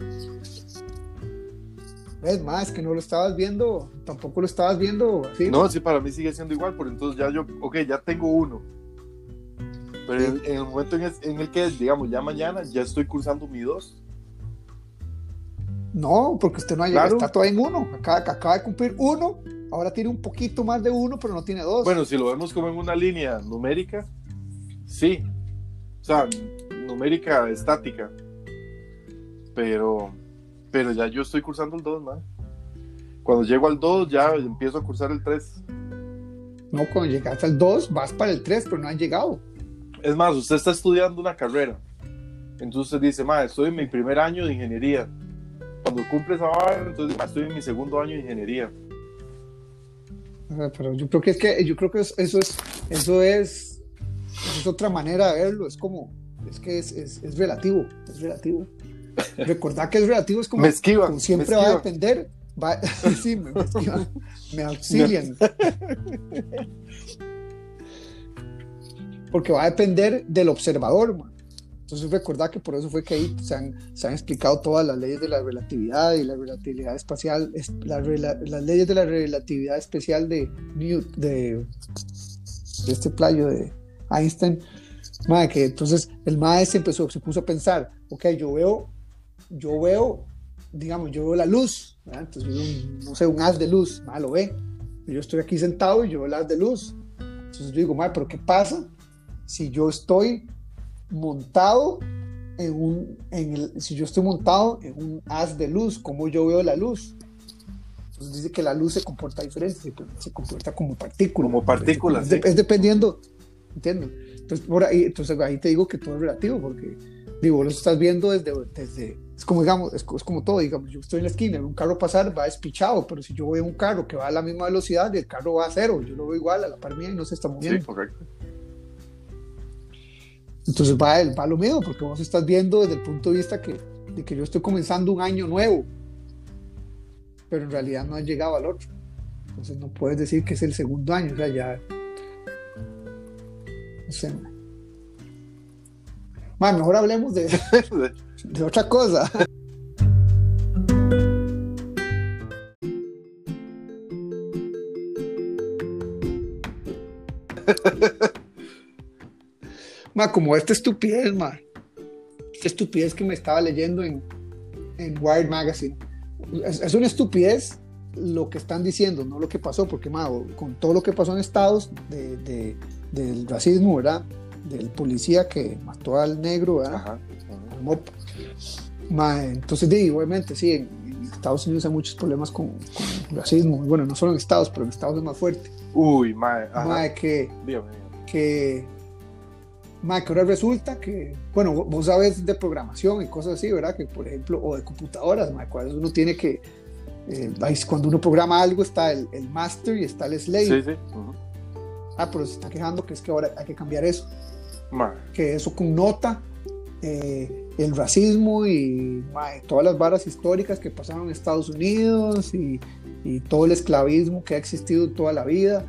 ¿Ves? Más que no lo estabas viendo, tampoco lo estabas viendo así. No, sí, para mí sigue siendo igual, porque entonces ya yo, ok, ya tengo uno. Pero en, en el momento en el, en el que, digamos, ya mañana, ya estoy cursando mi dos. No, porque usted no ha llegado, Claro. está todavía en 1, acaba, acaba de cumplir 1, ahora tiene un poquito más de 1, pero no tiene 2. Bueno, si lo vemos como en una línea numérica, sí. O sea, numérica estática. Pero, pero ya yo estoy cursando el 2, ¿no? Cuando llego al 2, ya empiezo a cursar el 3. No, cuando llegaste al 2, vas para el 3, pero no han llegado. Es más, usted está estudiando una carrera. Entonces dice, ma, estoy en mi primer año de ingeniería. Cuando cumple esa vara, entonces "Ma, estoy en mi segundo año de ingeniería. Pero yo creo que es que yo creo que es- eso es eso es eso es otra manera de verlo. Es como es que es, es, es relativo, es relativo. [laughs] Recordar que es relativo es como, Me esquivan, como siempre me va a depender. Va, [laughs] sí, me, me esquivan, me auxilian. [laughs] Porque va a depender del observador, man. Entonces recordar que por eso fue que ahí se han, se han explicado todas las leyes de la relatividad y la relatividad espacial, es- la rela- las leyes de la relatividad especial de Newton, de, de este playo de Einstein. Mae, que entonces el maestro empezó, se puso a pensar, ok, yo veo, yo veo, digamos, yo veo la luz, ¿verdad? entonces yo veo un- no sé, un haz de luz, mae, lo ve, yo estoy aquí sentado y yo veo el haz de luz, entonces yo digo, mae, pero ¿qué pasa si yo estoy montado en un, en el, si yo estoy montado en un haz de luz, ¿cómo yo veo la luz? Entonces dice que la luz se comporta diferente, se, se comporta como partícula. Como partícula, es, sí. es dependiendo, ¿entiendes? Entonces, por ahí, entonces ahí te digo que todo es relativo, porque digo, lo estás viendo desde, desde es como digamos, es, es como todo, digamos, yo estoy en la esquina, un carro pasar, va despichado, pero si yo veo un carro que va a la misma velocidad, el carro va a cero, yo lo veo igual a la par mía y no se está moviendo. Sí, correcto. Entonces va, el- va lo mismo, porque vos estás viendo desde el punto de vista que, de que yo estoy comenzando un año nuevo, pero en realidad no ha llegado al otro. Entonces no puedes decir que es el segundo año, o sea, ya. No sé. Man, mejor hablemos de, [laughs] de otra cosa. [laughs] Ma, como esta estupidez, ma. Esta estupidez que me estaba leyendo en, en Wired Magazine. Es, es una estupidez lo que están diciendo, no lo que pasó, porque, ma, con todo lo que pasó en Estados de, de- del racismo, ¿verdad? Del policía que mató al negro, ¿verdad? Ajá. Ma, entonces, di, obviamente, sí, en, Estados Unidos hay muchos problemas con, con racismo. Bueno, no solo en Estados, pero en Estados es más fuerte. Uy, mae. Ajá. Ma, que Dígame, dígame. que, ma, que ahora resulta que, bueno, vos- sabes de programación y cosas así, ¿verdad? Que por ejemplo, o de computadoras, ma, cuando uno tiene que, eh, cuando uno programa algo está el, el master y está el slave. Sí, sí. ujú. Ah, pero se está quejando que es que ahora hay que cambiar eso. Que eso connota eh, el racismo y mae, todas las varas históricas que pasaron en Estados Unidos y, y todo el esclavismo que ha existido toda la vida.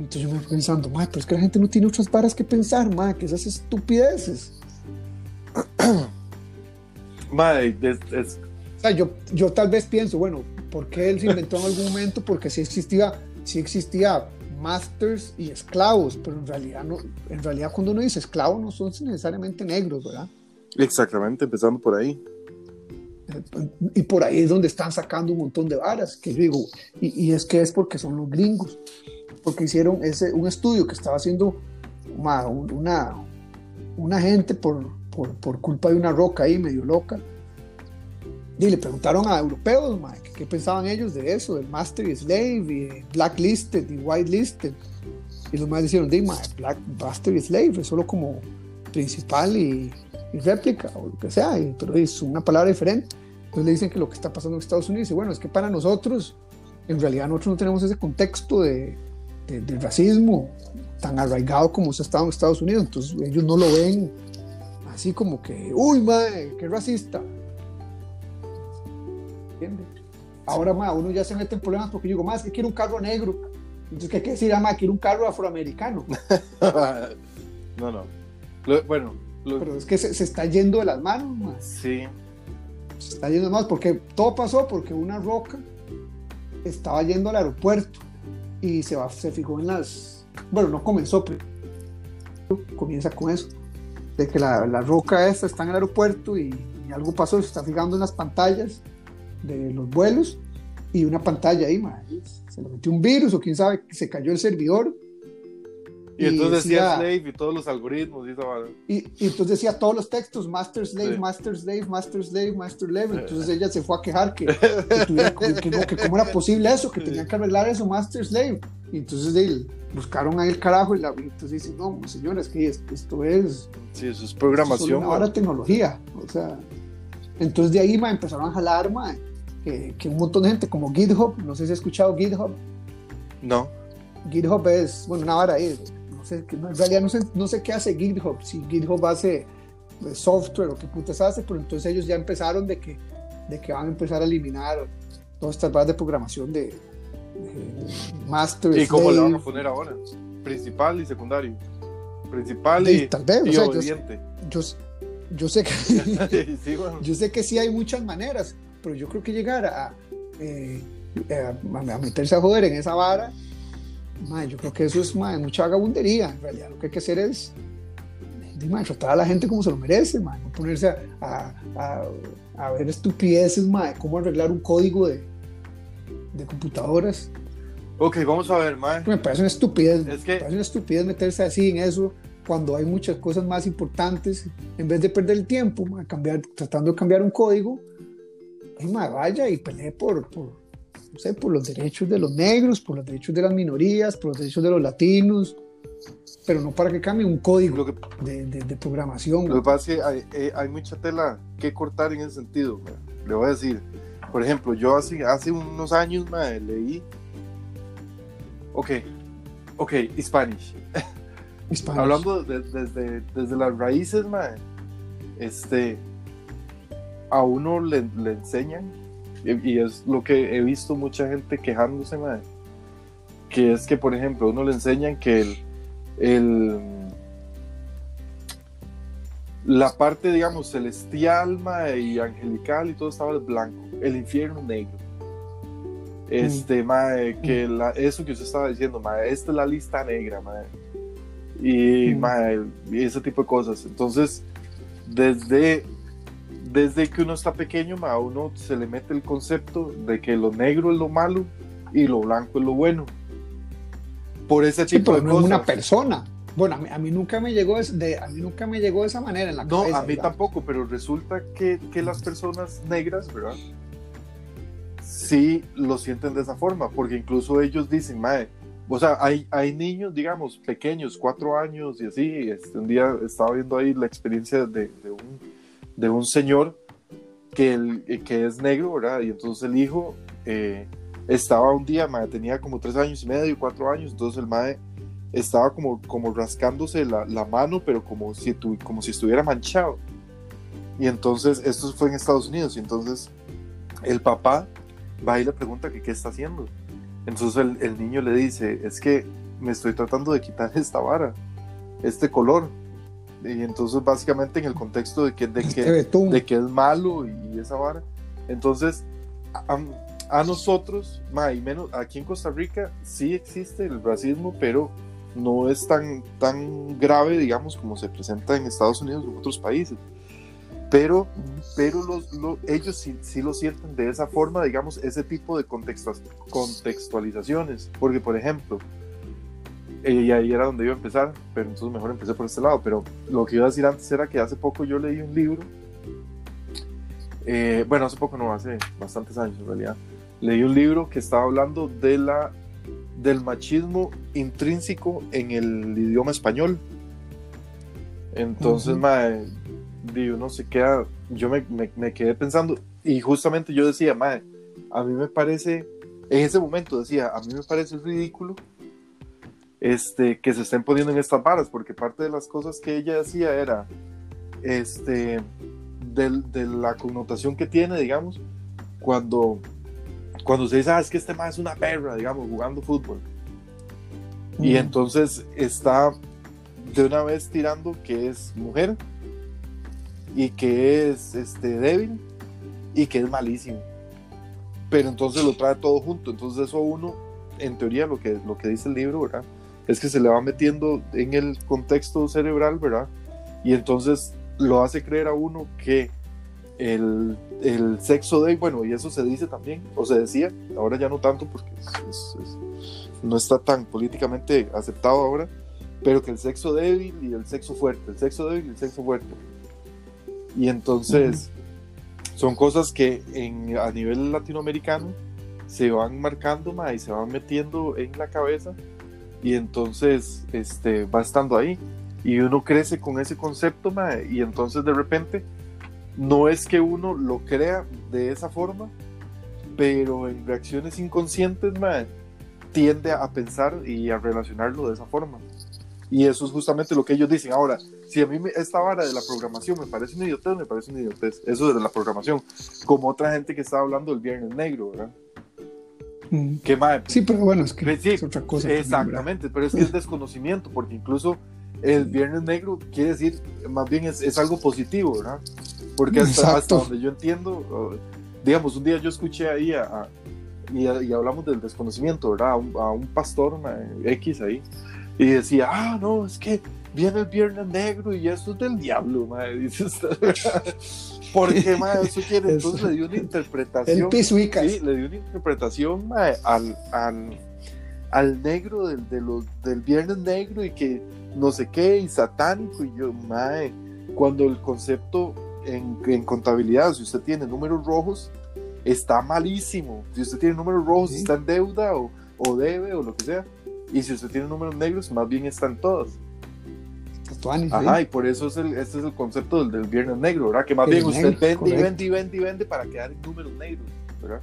Entonces yo me fui pensando, mae, pero es que la gente no tiene otras varas que pensar, mae, que esas estupideces. [coughs] ma, es- es- O sea, yo, yo tal vez pienso, bueno, ¿por qué él se inventó en algún momento? Porque sí existía, sí existía masters y esclavos, pero en realidad no, en realidad cuando uno dice esclavo no son necesariamente negros, ¿verdad? exactamente, empezando por ahí. Y por ahí es donde están sacando un montón de varas, que yo digo, y, y es que es porque son los gringos, porque hicieron ese, un estudio que estaba haciendo ma, un- una, una gente por, por, por culpa de una roca ahí medio loca. Y le preguntaron a europeos, que qué pensaban ellos de eso, del master y slave, y blacklisted y whitelisted. Y los más dijeron, de, ma, black, master y slave es solo como principal y, y réplica o lo que sea, y- pero es una palabra diferente. Entonces le dicen que lo que está pasando en Estados Unidos, y bueno, es que para nosotros, en realidad nosotros no tenemos ese contexto de, de- del racismo tan arraigado como se ha estado en Estados Unidos, entonces ellos no lo ven así como que, uy, madre, qué racista. ¿Entiendes? Ahora, ma, uno ya se mete en problemas porque yo digo, más que quiero un carro negro. Entonces, ¿qué hay que decir? Ah, ma, quiero un carro afroamericano. [laughs] no, no. Lo- bueno, lo- Pero es que se, se está yendo de las manos, ma. sí, se está yendo más porque todo pasó porque una roca estaba yendo al aeropuerto y se, va, se fijó en las bueno no comenzó pero comienza con eso de que la, la roca esta está en el aeropuerto y, y algo pasó se está fijando en las pantallas de los vuelos y una pantalla ahí se le metió un virus o quién sabe se cayó el servidor y entonces decía Slave y todos los algoritmos y vara. Y, y entonces decía todos los textos, Master Slave, Sí. Master Slave, Master Slave, Master Slave. Entonces ella se fue a quejar que, que, tuviera- [laughs] que- que cómo era posible eso, que tenían que arreglar eso, Master Slave. Y entonces de, buscaron ahí el carajo y, la, entonces dicen, no, señores, que esto, es Sí, eso es es programación. vara de tecnología. O sea, entonces de ahí ma, empezaron a jalar ma, que, que un montón de gente como GitHub, no sé si has escuchado GitHub, No. GitHub es, bueno, una vara ahí, no sé, que no- en realidad no sé, no sé qué hace GitHub, si GitHub hace eh, software o qué putas hace, pero entonces ellos ya empezaron de que, de que van a empezar a eliminar todas estas bases de programación de, de master, ¿Y cómo le van a poner ahora? Principal y secundario. Principal y, y tal vez, o y sea, yo, yo, yo sé que [laughs] sí, bueno. yo sé que sí hay muchas maneras, pero yo creo que llegar a, eh, a, a meterse a joder en esa vara, yo creo que eso es mucha vagabundería. En realidad, lo que hay que hacer es tratar a la gente como se lo merece, no ponerse a, a- a- a ver estupideces, mae, cómo arreglar un código de, de computadoras. Ok, vamos a ver, mae. Me parece una estupidez, Es me que- parece una estupidez meterse así en eso cuando hay muchas cosas más importantes. En vez de perder el tiempo, cambiar, tratando de cambiar un código, mae, vaya y pelee por, por, no sé, por los derechos de los negros, por los derechos de las minorías, por los derechos de los latinos, pero no para que cambie un código que, de, de- de programación. lo que pasa es que hay, eh, hay mucha tela que cortar en ese sentido. mae. Le voy a decir, por ejemplo, yo hace, hace unos años mae, leí. Ok, ok, Spanish. [laughs] Spanish. Hablando de- desde, desde las raíces, mae, este, a uno le, le enseñan, y, es lo que he visto mucha gente quejándose, mae, que es que, por ejemplo, uno le enseñan que el, el la parte, digamos, celestial mae, y angelical y todo estaba blanco, el infierno negro. Este, mae, que la- eso que usted estaba diciendo, mae, esta es la lista negra, mae y, Mm. mae, y ese tipo de cosas. Entonces, desde, desde que uno está pequeño, a uno se le mete el concepto de que lo negro es lo malo y lo blanco es lo bueno. Por ese Sí, tipo pero de no es cosas. una persona. Bueno, a mí, a mí nunca me llegó es- de, a mí nunca me llegó de esa manera en la No, cabeza, a mí ¿verdad? tampoco, pero resulta que, que las personas negras, ¿verdad? Sí lo sienten de esa forma, porque incluso ellos dicen, mae, o sea, hay, hay niños, digamos, pequeños, cuatro años y así. Este, un día estaba viendo ahí la experiencia de, de un, de un señor que, el, que es negro, ¿verdad? Y entonces el hijo eh, estaba un día, mae, tenía como tres años y medio, cuatro años, entonces el mae estaba como, como rascándose la, la mano, pero como si, tu, como si estuviera manchado. Y entonces, esto fue en Estados Unidos, y entonces el papá va y le pregunta que qué está haciendo. Entonces el, el niño le dice, es que me estoy tratando de quitar [laughs] esta vara, este color. Y entonces básicamente en el contexto de que, de que, de que es malo y esa vara. Entonces, a, a nosotros, ma, y menos aquí en Costa Rica, sí existe el racismo, pero no es tan, tan grave, digamos, como se presenta en Estados Unidos en otros países. Pero, pero los, ellos sí, sí, lo sienten de esa forma, digamos, ese tipo de contextualizaciones. Porque, por ejemplo, eh, y ahí era donde iba a empezar, pero entonces mejor empecé por este lado. Pero lo que iba a decir antes era que hace poco yo leí un libro, eh, bueno, hace poco no, hace bastantes años en realidad, leí un libro que estaba hablando de la, del machismo intrínseco en el idioma español. Entonces, uh uno se queda, yo me, me, quedé pensando, y justamente yo decía, madre, a mí me parece, en ese momento decía, a mí me parece ridículo este, que se estén poniendo en estas varas, porque parte de las cosas que ella decía era, este, de, la connotación que tiene, digamos, cuando, cuando se dice, ah, es que este más es una perra, digamos, jugando fútbol. Y entonces está de una vez tirando que es mujer y que es este, débil y que es malísimo. Pero entonces lo trae todo junto. Entonces eso uno, en teoría, lo que, lo que dice el libro, ¿verdad? Es que se le va metiendo en el contexto cerebral, ¿verdad? Y entonces lo hace creer a uno que el, el sexo débil, bueno, y eso se dice también, o se decía, ahora ya no tanto porque no está tan políticamente aceptado ahora, pero que el sexo débil y el sexo fuerte, el sexo débil y el sexo fuerte. Y entonces son cosas que en, a nivel latinoamericano se van marcando más y se van metiendo en la cabeza y entonces este, va estando ahí. Y uno crece con ese concepto y entonces de repente no es que uno lo crea de esa forma pero en reacciones inconscientes tiende a pensar y a relacionarlo de esa forma. Y eso es justamente lo que ellos dicen. Ahora si a mí esta vara de la programación me parece una idiotez me parece una idiotez. Eso de la programación como otra gente que estaba hablando del viernes negro ¿verdad? Mm. sí, pero bueno, es que es otra cosa. Exactamente, pero es que es [laughs] desconocimiento, porque incluso el Viernes Negro quiere decir, más bien es, algo positivo, ¿verdad? Porque hasta, donde yo entiendo, digamos, un día yo escuché ahí a, y, hablamos del desconocimiento, ¿verdad? A un, pastor X ahí, y decía, ah, no, es que viene el Viernes Negro y eso es del diablo, madre. [laughs] Dice [laughs] Porque, [laughs] madre, eso quiere. Entonces le dio una interpretación. El sí, le dio una interpretación, madre, al, al, al negro del, de los, del Viernes Negro y que no sé qué, y satánico. Y yo, madre, cuando el concepto en, en contabilidad, si usted tiene números rojos, está malísimo. Si usted tiene números rojos, está en deuda o, o debe o lo que sea. Y si usted tiene números negros, más bien están todos. Ajá, y por eso es el, este es el concepto del, del viernes negro, ¿verdad? Que más bien usted vende y vende y vende y vende para quedar en números negros, ¿verdad?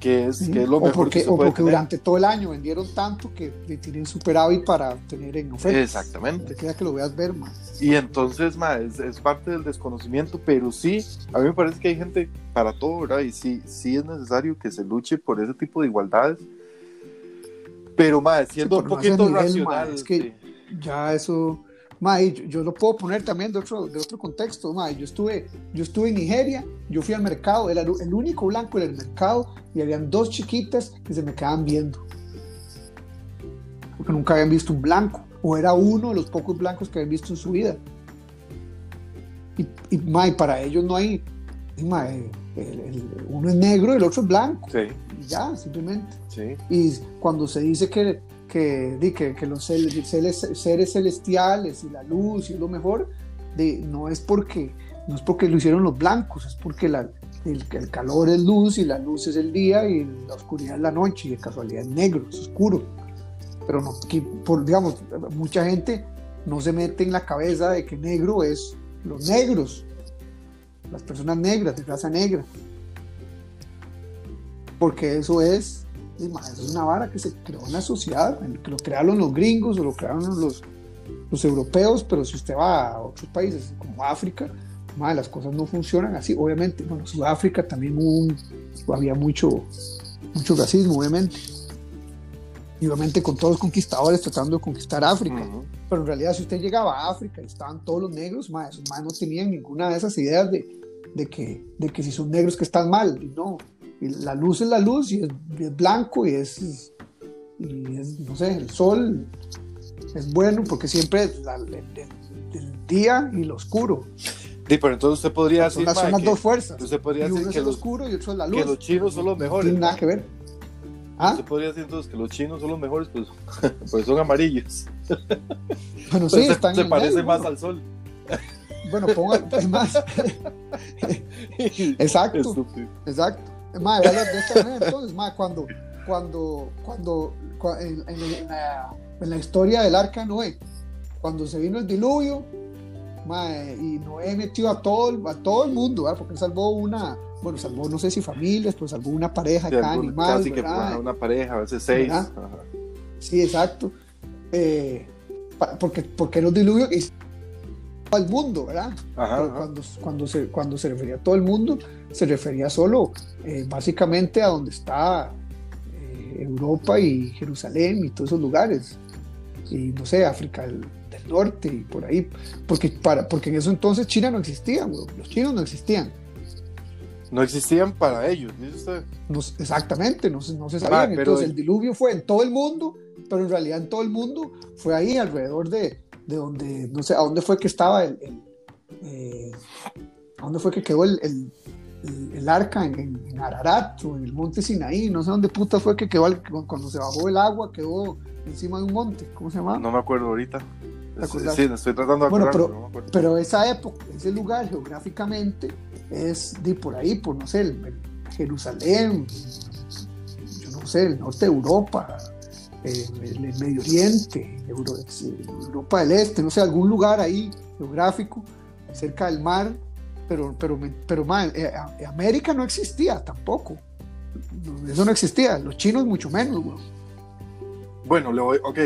Que es, que es lo o mejor porque, que se O puede porque tener. durante todo el año vendieron tanto que tienen superávit para tener en oferta. Exactamente. Te queda que lo veas ver más. Y entonces, ma, es, es, parte del desconocimiento, pero sí, a mí me parece que hay gente para todo, ¿verdad? Y sí, sí es necesario que se luche por ese tipo de igualdades. Pero, ma, siendo Sí, un poquito nivel, ma, racional. es que sí. ya eso Ma, y yo, yo lo puedo poner también de otro, de otro contexto. Ma, yo, estuve, yo estuve en Nigeria, yo fui al mercado, era el único blanco en el mercado y habían dos chiquitas que se me quedaban viendo. Porque nunca habían visto un blanco, o era uno de los pocos blancos que habían visto en su vida. Y, y, para ellos no hay. Ma, el, el, uno es negro y el otro es blanco. Sí. Y ya, simplemente. Sí. Y cuando se dice que que, que, que los seres, seres, celestiales y la luz y lo mejor, de, no, es porque, no es porque lo hicieron los blancos, es porque la, el, el, calor es luz y la luz es el día y la oscuridad es la noche y de casualidad es negro, es oscuro. Pero no, que por, digamos, mucha gente no se mete en la cabeza de que negro es los negros, las personas negras, de raza negra. Porque eso es es una vara que se creó en la sociedad, que lo crearon los gringos o lo crearon los, los europeos, pero si usted va a otros países como África, las cosas no funcionan así. Obviamente, bueno, Sudáfrica también había mucho, mucho racismo, obviamente. Y obviamente con todos los conquistadores tratando de conquistar África. Pero en realidad, si usted llegaba a África y estaban todos los negros, ma, esos no tenían ninguna de esas ideas de, de, que, de que si son negros que están mal. Y no, y la luz es la luz y es, blanco y es, y es, no sé, el sol es bueno porque siempre es el, día y lo oscuro. Sí, pero entonces usted podría decir. Son las dos fuerzas. Usted podría decir que, los, oscuro y otro es la luz. que los chinos son los mejores. No tiene nada que ver. ¿Ah? Usted podría decir entonces que los chinos son los mejores, pues, [laughs] pues son amarillos. [laughs] Bueno, sí, están Se, se parece más al sol. Bueno, ponga, es más. [laughs] exacto. Exacto. Más, de esta manera, entonces, más, cuando, cuando, cuando, en, en, la, en, la, historia del arca Noé, cuando se vino el diluvio, y Noé metió a todo, a todo el mundo, ¿verdad? porque salvó una, bueno, salvó no sé si familias, pero salvó una pareja, cada animal. Casi que una pareja, a veces seis. Sí, exacto. Eh, porque, porque era un que al mundo, ¿verdad? Cuando, cuando, se, cuando se refería a todo el mundo, se refería solo eh, básicamente a donde está eh, Europa y Jerusalén y todos esos lugares. Y no sé, África del, Norte y por ahí. Porque, para, porque en eso entonces China no existía, los chinos no existían. No existían para ellos, dice usted. No, exactamente, no, no se sabían. entonces el diluvio fue en todo el mundo, pero en realidad en todo el mundo fue ahí alrededor de, de donde, no sé, a dónde fue que estaba el, eh, a dónde fue que quedó el, el, arca en, Ararat o en el monte Sinaí, no sé dónde puta fue que quedó cuando se bajó el agua, quedó encima de un monte, ¿cómo se llama? No me acuerdo ahorita. Sí, estoy tratando de bueno, pero, pero, esa época, ese lugar geográficamente es de por ahí, por no sé, Jerusalén, yo no sé, el norte de Europa, el, Medio Oriente, Europa del Este, no sé, algún lugar ahí geográfico, cerca del mar, pero, pero, pero eh, América no existía tampoco. Eso no existía, los chinos mucho menos, Bueno, le voy, ok.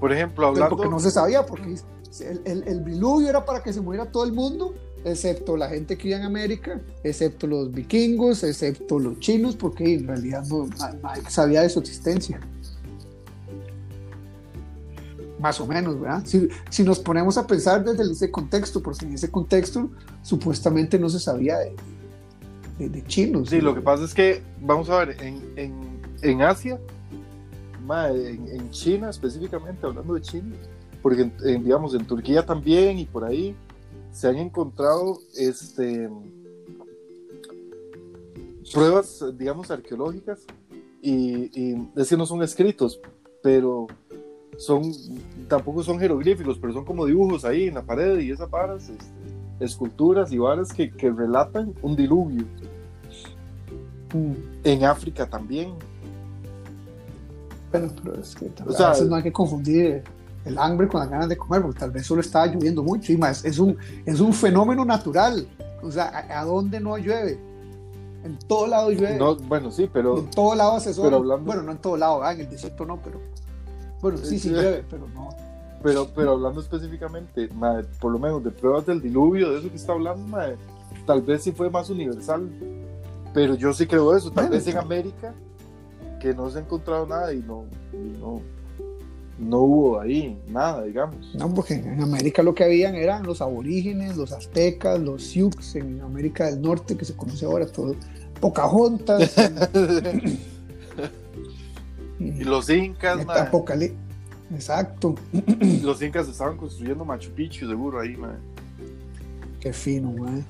Por ejemplo, hablando. porque no se sabía, porque el, el, el, diluvio era para que se muriera todo el mundo, excepto la gente que vivía en América, excepto los vikingos, excepto los chinos, porque en realidad no, nadie sabía de su existencia más o menos, ¿verdad? Si, si, nos ponemos a pensar desde ese contexto, porque en ese contexto supuestamente no se sabía de, de, chinos. Sí, lo que pasa es que, vamos a ver, en, en, en Asia, en, en, China específicamente, hablando de China, porque en, digamos en Turquía también y por ahí se han encontrado este, pruebas, digamos, arqueológicas y, y es que no son escritos, pero son, tampoco son jeroglíficos, pero son como dibujos ahí en la pared y esas varas, este, esculturas y varas que, que, relatan un diluvio. Mm. En África también. Bueno, pero es que o sea, a veces no hay que confundir el hambre con las ganas de comer, porque tal vez solo estaba lloviendo mucho y más, es un, es un fenómeno natural. O sea, ¿a, dónde no llueve? En todo lado llueve. No, bueno, sí, pero. En todo lado hace sol. Bueno, no en todo lado, en el desierto no, pero. Bueno, sí, sí llueve, pero no. Pero, pero hablando específicamente, por lo menos de pruebas del diluvio, de eso que está hablando, tal vez sí fue más universal. Pero yo sí creo eso. Tal vez en América, que no se ha encontrado nada y no, no, no hubo ahí nada, digamos. No, porque en América lo que habían eran los aborígenes, los aztecas, los sioux en América del Norte, que se conoce ahora todo. Pocahontas. [laughs] [clears throat] Y los incas, Exacto. [clears throat] Los incas estaban construyendo Machu Picchu, seguro, ahí, man. Qué fino, man.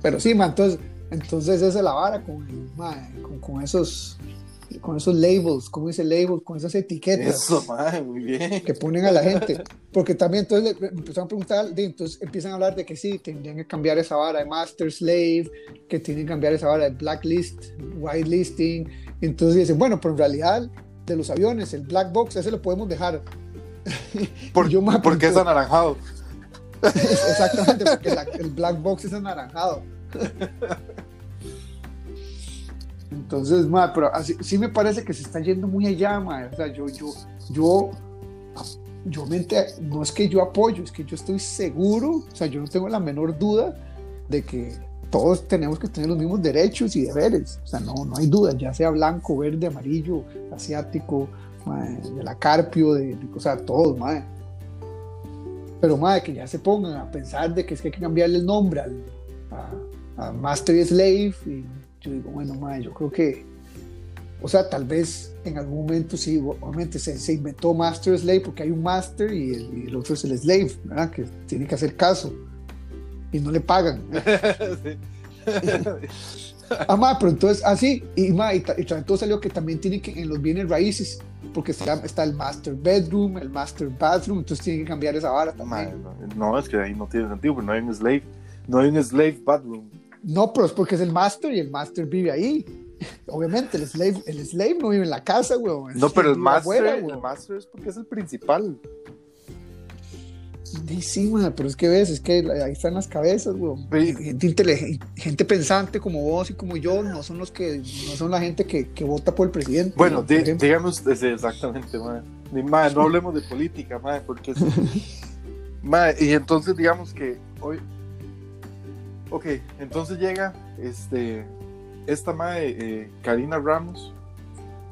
Pero sí, man, entonces, entonces esa es la vara con, con, con, esos con esos labels, ¿cómo dice labels? Con esas etiquetas. Eso, man, muy bien. Que ponen a la gente. Porque también entonces le empezaron a preguntar, entonces empiezan a hablar de que sí, tendrían que cambiar esa vara de master slave, que tienen que cambiar esa vara de blacklist, whitelisting, entonces dicen, bueno, pero en realidad de los aviones, el black box, ese lo podemos dejar. [laughs] ¿Por, yo porque es anaranjado. [laughs] Exactamente, porque el black box es anaranjado. [laughs] Entonces, ma, pero así, sí me parece que se está yendo muy allá, ma. O sea, yo, yo, yo, yo mente, no es que yo apoyo, es que yo estoy seguro, o sea, yo no tengo la menor duda de que todos tenemos que tener los mismos derechos y deberes. O sea, no, no hay duda, ya sea blanco, verde, amarillo, asiático, de la carpio, de, o sea, todos, ma. Pero, ma, que ya se pongan a pensar de que es que hay que cambiarle el nombre a, a Master Slave. Y yo digo, bueno, ma, yo creo que, o sea, tal vez en algún momento sí, obviamente se, se inventó Master Slave porque hay un Master y el, y el otro es el Slave, ¿verdad? Que tiene que hacer caso y no le pagan. [laughs] Sí. Ah, ma, pero entonces, así, y, ma, y, todo salió que también tienen que, en los bienes raíces, porque está, está el master bedroom, el master bathroom, entonces tienen que cambiar esa vara también. no, no, es que ahí no tiene sentido, pero no hay un slave. No hay un slave bathroom. No, pero es porque es el master y el master vive ahí. [laughs] Obviamente, el slave, el slave no vive en la casa, weón. No, pero el [laughs] master, afuera, el master es porque es el principal. Sí, sí, ma, pero es que ves, es que ahí están las cabezas, weón. Gente inteligente, gente pensante como vos y como yo, no son los que, no son la gente que, que vota por el presidente. Bueno, ¿no? Por di- ejemplo. dígame usted, sí, exactamente, ma. Ni, ma, no hablemos de política, porque... [laughs] y entonces digamos que hoy... Ok, entonces llega este, esta madre, eh, Karina Ramos,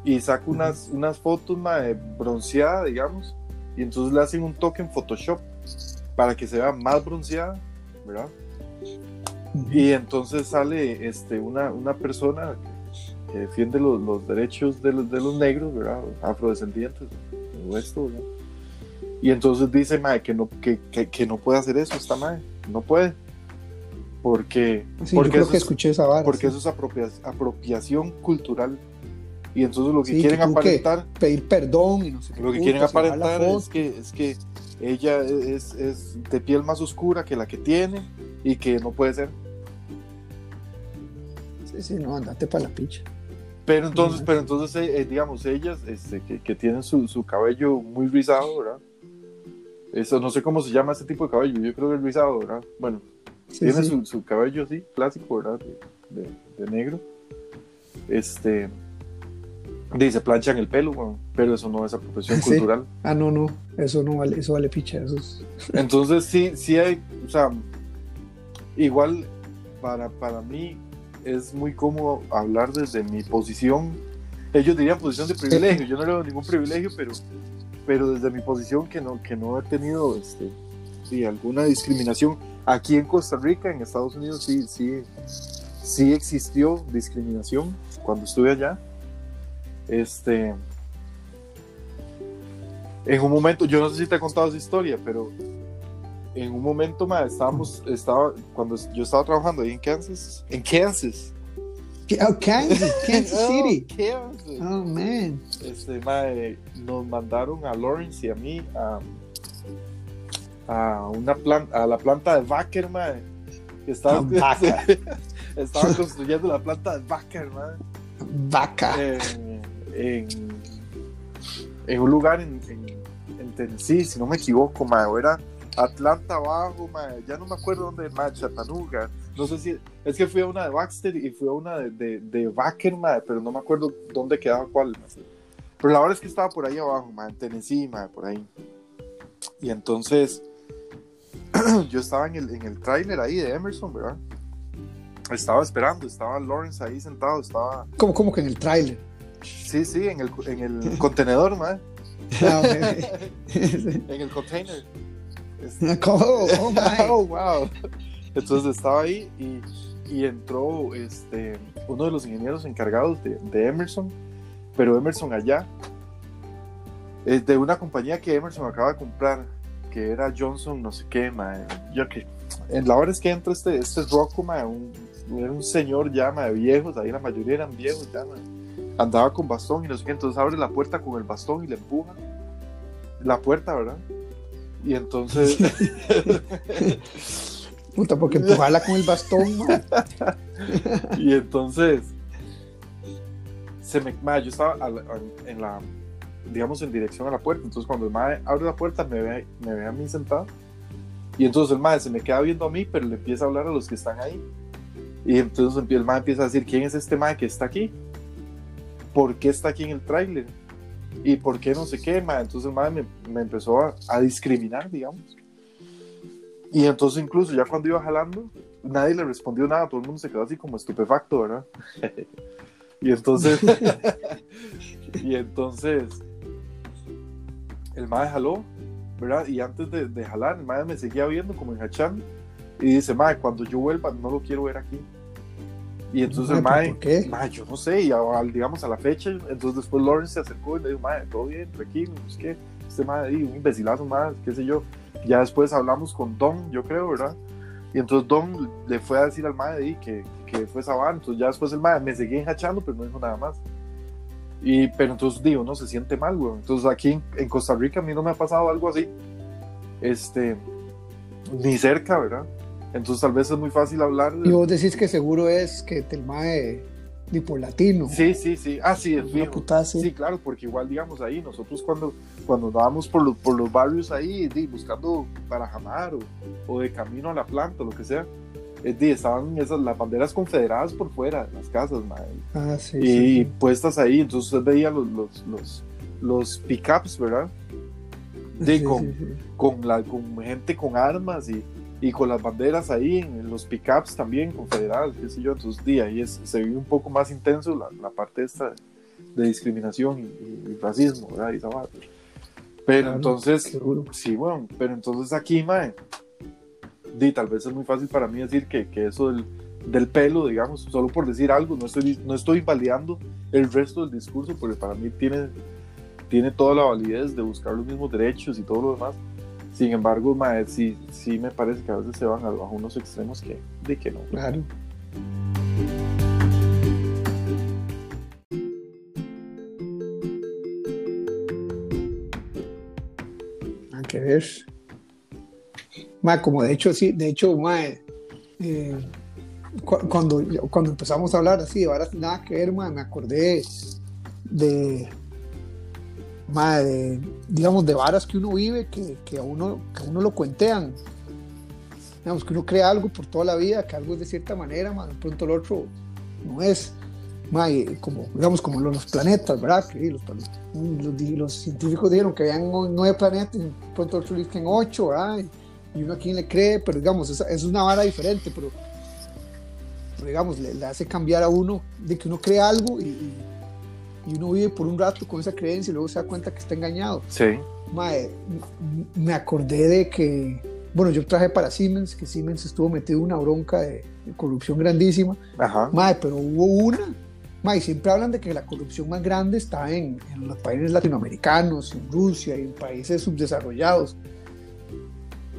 y saca unas, unas fotos, ma, bronceada, digamos, y entonces le hacen un toque en Photoshop para que se vea más bronceada, ¿verdad? Y entonces sale este, una, una persona que defiende los, los derechos de los, de los negros, ¿verdad? Afrodescendientes, o esto, ¿verdad? Y entonces dice, mae, que no, que, que, que no puede hacer eso, esta mae, no puede. Porque, Sí, porque, yo creo eso, que es, escuché esa vara. porque sí. eso es apropia- apropiación cultural. Y entonces lo que Sí, quieren que tú que- aparentar, pedir perdón y no sé qué. lo que quieren aparentar es que, es que ella es, es de piel más oscura que la que tiene y que no puede ser. Sí, sí, no, andate para la picha. Pero entonces, pero entonces eh, eh, digamos, ellas este, que, que tienen su, su cabello muy rizado, ¿verdad? Eso, no sé cómo se llama ese tipo de cabello, yo creo que es rizado, ¿verdad? Bueno, Sí, tiene sí. Su, su cabello así, clásico, ¿verdad? De, de- de negro. Este. Dice, planchan el pelo, pero eso no es apropiación [laughs] Sí. cultural. Ah, no, no, eso no vale, eso vale picha, eso es... [laughs] Entonces, sí, sí hay, o sea, igual para, para mí es muy cómodo hablar desde mi posición. Ellos dirían posición de privilegio, yo no le doy ningún privilegio, pero, pero desde mi posición que no, que no he tenido este, sí, alguna discriminación. Aquí en Costa Rica, en Estados Unidos, sí, sí, sí existió discriminación cuando estuve allá. Este, en un momento, yo no sé si te he contado esa historia, pero en un momento, estábamos, estaba, cuando yo estaba trabajando ahí en Kansas, en Kansas, Oh, Kansas, [laughs] Kansas Oh, City. Kansas. Oh, man. Este, ma, eh, nos mandaron a Lawrence y a mí a, a una planta, a la planta de Wacker, ma, que estaba, Ah, Wacker. [laughs] estaba construyendo la planta de Wacker, ma, Vaca. en, en, en un lugar en, en, en Tennessee, si no me equivoco, ma, era Atlanta abajo, ma, ya no me acuerdo dónde, ma, Chattanooga, no sé si, es que fui a una de Baxter y fui a una de, de, de Wacker, ma, pero no me acuerdo dónde quedaba cuál, ma, pero la verdad es que estaba por ahí abajo, ma, en Tennessee, ma, por ahí, y entonces, [clears throat] yo estaba en el, en el tráiler ahí de Emerson, ¿verdad? Estaba esperando, estaba Lawrence ahí sentado, estaba Como, como que en el tráiler. Sí, sí, en el, en el contenedor, man. Ah, ok. En el container. [laughs] Oh, oh, my. [laughs] Oh, wow. Entonces estaba ahí y, y entró este, uno de los ingenieros encargados de, de Emerson, pero Emerson allá, es de una compañía que Emerson acaba de comprar, que era Johnson, no sé qué, man. Yo que, en la hora es que entra este, este Rocco, man, un, era un señor ya, man, de viejos, ahí la mayoría eran viejos ya, man. Andaba con bastón y no sé qué, entonces abre la puerta con el bastón y le empuja la puerta, ¿verdad? Y entonces, [laughs] Puta, porque empujarla con el bastón, man. [laughs] y entonces, se me, ma, yo estaba la- en la, digamos, en dirección a la puerta, entonces cuando el mae abre la puerta me ve, me ve a mí sentado, y entonces el mae se me queda viendo a mí, pero le empieza a hablar a los que están ahí, y entonces el mae empieza a decir, ¿quién es este mae que está aquí? ¿Por qué está aquí en el tráiler? ¿Y por qué no sé qué, ma? Entonces el mae me, me empezó a, a discriminar, digamos. Y entonces incluso ya cuando iba jalando, nadie le respondió nada, todo el mundo se quedó así como estupefacto, ¿verdad? [laughs] y entonces, [laughs] y entonces, el mae jaló, ¿verdad? Y antes de, de jalar, el mae me seguía viendo como enjachando y dice, mae, cuando yo vuelva no lo quiero ver aquí. Y entonces el Mae, mae, ¿por qué? mae, yo no sé, y al- digamos a la fecha, entonces después Lawrence se acercó y le dijo, mae, todo bien, tranquilo, es que este mae, ahí, un imbecilazo más, qué sé yo. Ya después hablamos con Don, yo creo, ¿verdad? Y entonces Don le fue a decir al mae ahí que, que fue esa vara. Entonces ya después el mae me seguía enjachando, pero no dijo nada más. Y, pero entonces digo, no se siente mal, güey. Entonces aquí en, en Costa Rica a mí no me ha pasado algo así. Este, ni cerca, ¿verdad? Entonces tal vez es muy fácil hablar. de- Y vos decís que seguro es que el mae ni por latino. Sí, sí, sí. Ah, sí, es fijo. putada así. Sí, claro, porque igual, digamos, ahí nosotros cuando, cuando andábamos por los, por los barrios ahí, di, buscando para jamar o, o de camino a la planta, lo que sea, eh, di, estaban esas, las banderas confederadas por fuera de las casas, madre, Ah, sí, y sí, sí. puestas ahí, entonces usted veía los, los, los, los pickups, ¿verdad? Sí, con, sí, sí. con, la, con gente con armas y, y con las banderas ahí en los pickups también confederadas, qué sé yo, entonces di, ahí es, se vive un poco más intenso la, la parte esta de discriminación y, y- y racismo, ¿verdad? Y vara. Pero Claro, entonces, seguro. sí, bueno, pero entonces aquí, mae, di, tal vez es muy fácil para mí decir que, que eso del, del pelo, digamos, solo por decir algo, no estoy, no estoy invalidando el resto del discurso, porque para mí tiene, tiene toda la validez de buscar los mismos derechos y todo lo demás. Sin embargo, mae, sí, sí me parece que a veces se van a, unos extremos que, de que no. Claro. Nada que ver. Ma, como de hecho, sí, de hecho, ma, eh, cu- cuando, cuando empezamos a hablar así de varas nada que ver, ma, me acordé de, ma, de, digamos, de varas que uno vive que, que a uno, que a uno lo cuentean digamos que uno crea algo por toda la vida, que algo es de cierta manera, ma, de pronto el otro no es. Ma, y como, digamos, como los, planetas, ¿verdad? Que los, los, los científicos dijeron que habían nueve planetas, y de pronto otros dicen ocho, ¿verdad? Y, uno a quién le cree, pero digamos, esa es una vara diferente, pero, pero, digamos, le, le hace cambiar a uno de que uno cree algo y, y- y uno vive por un rato con esa creencia y luego se da cuenta que está engañado. Sí, Mae, m- me acordé de que, bueno, yo trabajé para Siemens, que Siemens estuvo metido en una bronca de, de corrupción grandísima. ajá. Mae, pero hubo una. Mae, siempre hablan de que la corrupción más grande está en, en los países latinoamericanos, en Rusia y en países subdesarrollados.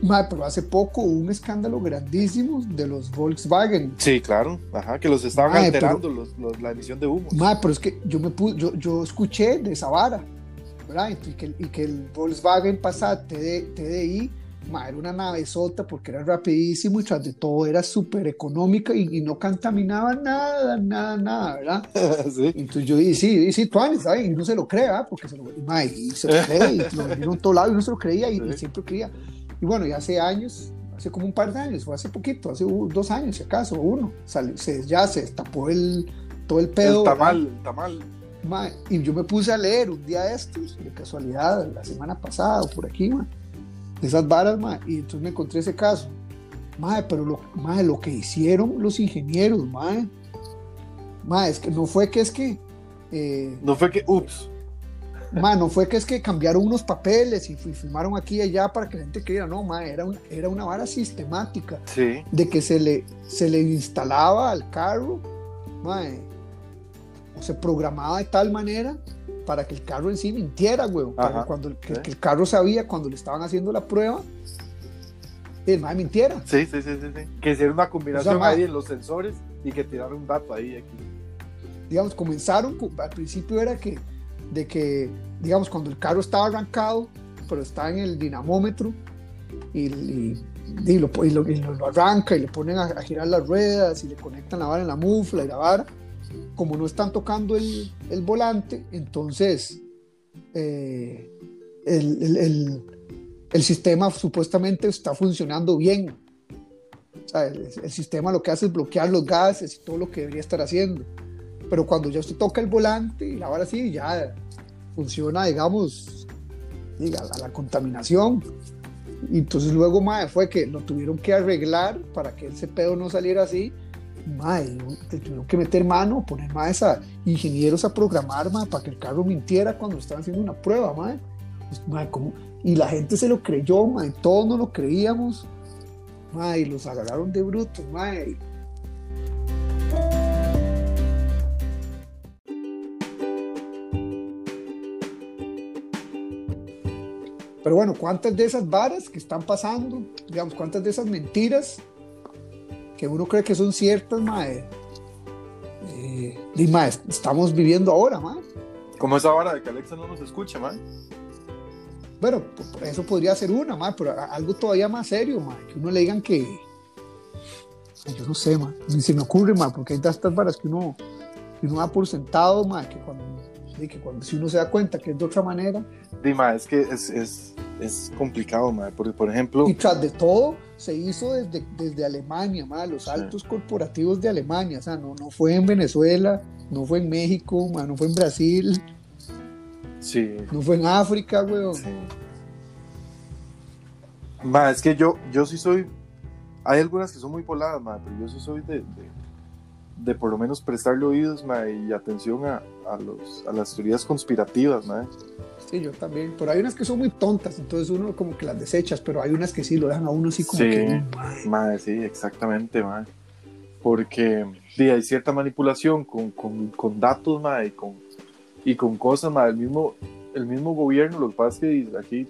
Mae, pero hace poco hubo un escándalo grandísimo de los Volkswagen. Sí, claro, ajá, que los estaban Mae, alterando los- los- la emisión de humo. Mae, pero es que yo me pu- yo, yo escuché de esa vara, ¿verdad? Y que, y que el Volkswagen Passat TD, TDI, mae, era una navezota porque era rapidísimo y tras de todo era súper económica y, y no contaminaba nada, nada, nada, ¿verdad? [laughs] sí. Entonces yo dije, sí, y sí, Tuanes, ¿sabes? Y uno se lo cree, ¿verdad? Porque se lo, y, mae, y se lo cree, y lo vendieron en todo lado y uno se lo creía y, y Sí. siempre creía. Y bueno, y hace años, hace como un par de años, fue hace poquito, hace dos años, si acaso, uno, salió, se, ya se destapó el, todo el pedo. el ¿verdad? tamal, el tamal. Mae, y yo me puse a leer un día de estos, de casualidad, la semana pasada o por aquí, mae, de esas varas, mae, y entonces me encontré ese caso. Mae, pero lo, mae, lo que hicieron los ingenieros, mae, mae, es que no fue que es que, eh, No fue que, ups, mae, no fue que es que cambiaron unos papeles y, firmaron aquí y allá para que la gente creyera, no, mae, era, un- era una vara sistemática sí, de que se le, se le instalaba al carro, mae, o se programaba de tal manera para que el carro en sí mintiera, güey. Ajá, Cuando el, que, sí. que el carro sabía cuando le estaban haciendo la prueba, el mae mintiera. sí, sí, sí, sí, sí. Que hiciera una combinación O sea, ma- ahí en los sensores y que tiraron un dato ahí aquí. Digamos, comenzaron, al principio era que, de que, digamos, cuando el carro estaba arrancado, pero está en el dinamómetro, y, lo, arranca y le ponen a, girar las ruedas y le conectan la vara en la mufla y la vara, como no están tocando el, volante, entonces eh, el, sistema supuestamente está funcionando bien. El, el sistema lo que hace es bloquear los gases y todo lo que debería estar haciendo. Pero cuando ya usted toca el volante y ahora sí, ya funciona, digamos, diga, la, la contaminación. Y entonces luego, mae, fue que lo tuvieron que arreglar para que ese pedo no saliera así. Mae, te tuvieron que meter mano, poner más a ingenieros a programar, mae, para que el carro mintiera cuando estaban haciendo una prueba, mae. Pues, mae. Y la gente se lo creyó, mae, todos no lo creíamos. Mae, los agarraron de brutos, mae. Pero bueno, ¿cuántas de esas varas que están pasando, digamos, cuántas de esas mentiras que uno cree que son ciertas, mae, eh, y, mae, estamos viviendo ahora, mae? Como esa vara de que Alexa no nos escucha, mae. Bueno, eso podría ser una, mae, pero algo todavía más serio, mae, que uno le digan que, yo no sé, mae, ni se me ocurre, mae, porque hay tantas varas que uno, que uno da por sentado, mae, que cuando que cuando si uno se da cuenta que es de otra manera. Dima, es que es, es, es complicado, madre, porque por ejemplo... Y tras de todo, se hizo desde, desde Alemania, madre, los altos corporativos de Alemania, o sea, no, no fue en Venezuela, no fue en México, madre, no fue en Brasil. Sí. No fue en África, weón. Sí. Ma, es que yo, yo sí soy... Hay algunas que son muy poladas, madre, pero yo sí soy de de por lo menos prestarle oídos y atención a, a, los, a las teorías conspirativas. ¿no? Sí, yo también. Pero hay unas que son muy tontas, entonces uno como que las desechas, pero hay unas que sí lo dejan a uno así como que. Madre. sí, exactamente, madre. Porque sí, hay cierta manipulación con, con, con datos madre, y, con, y con cosas. Madre. El, mismo, el mismo gobierno, lo que pasa es que aquí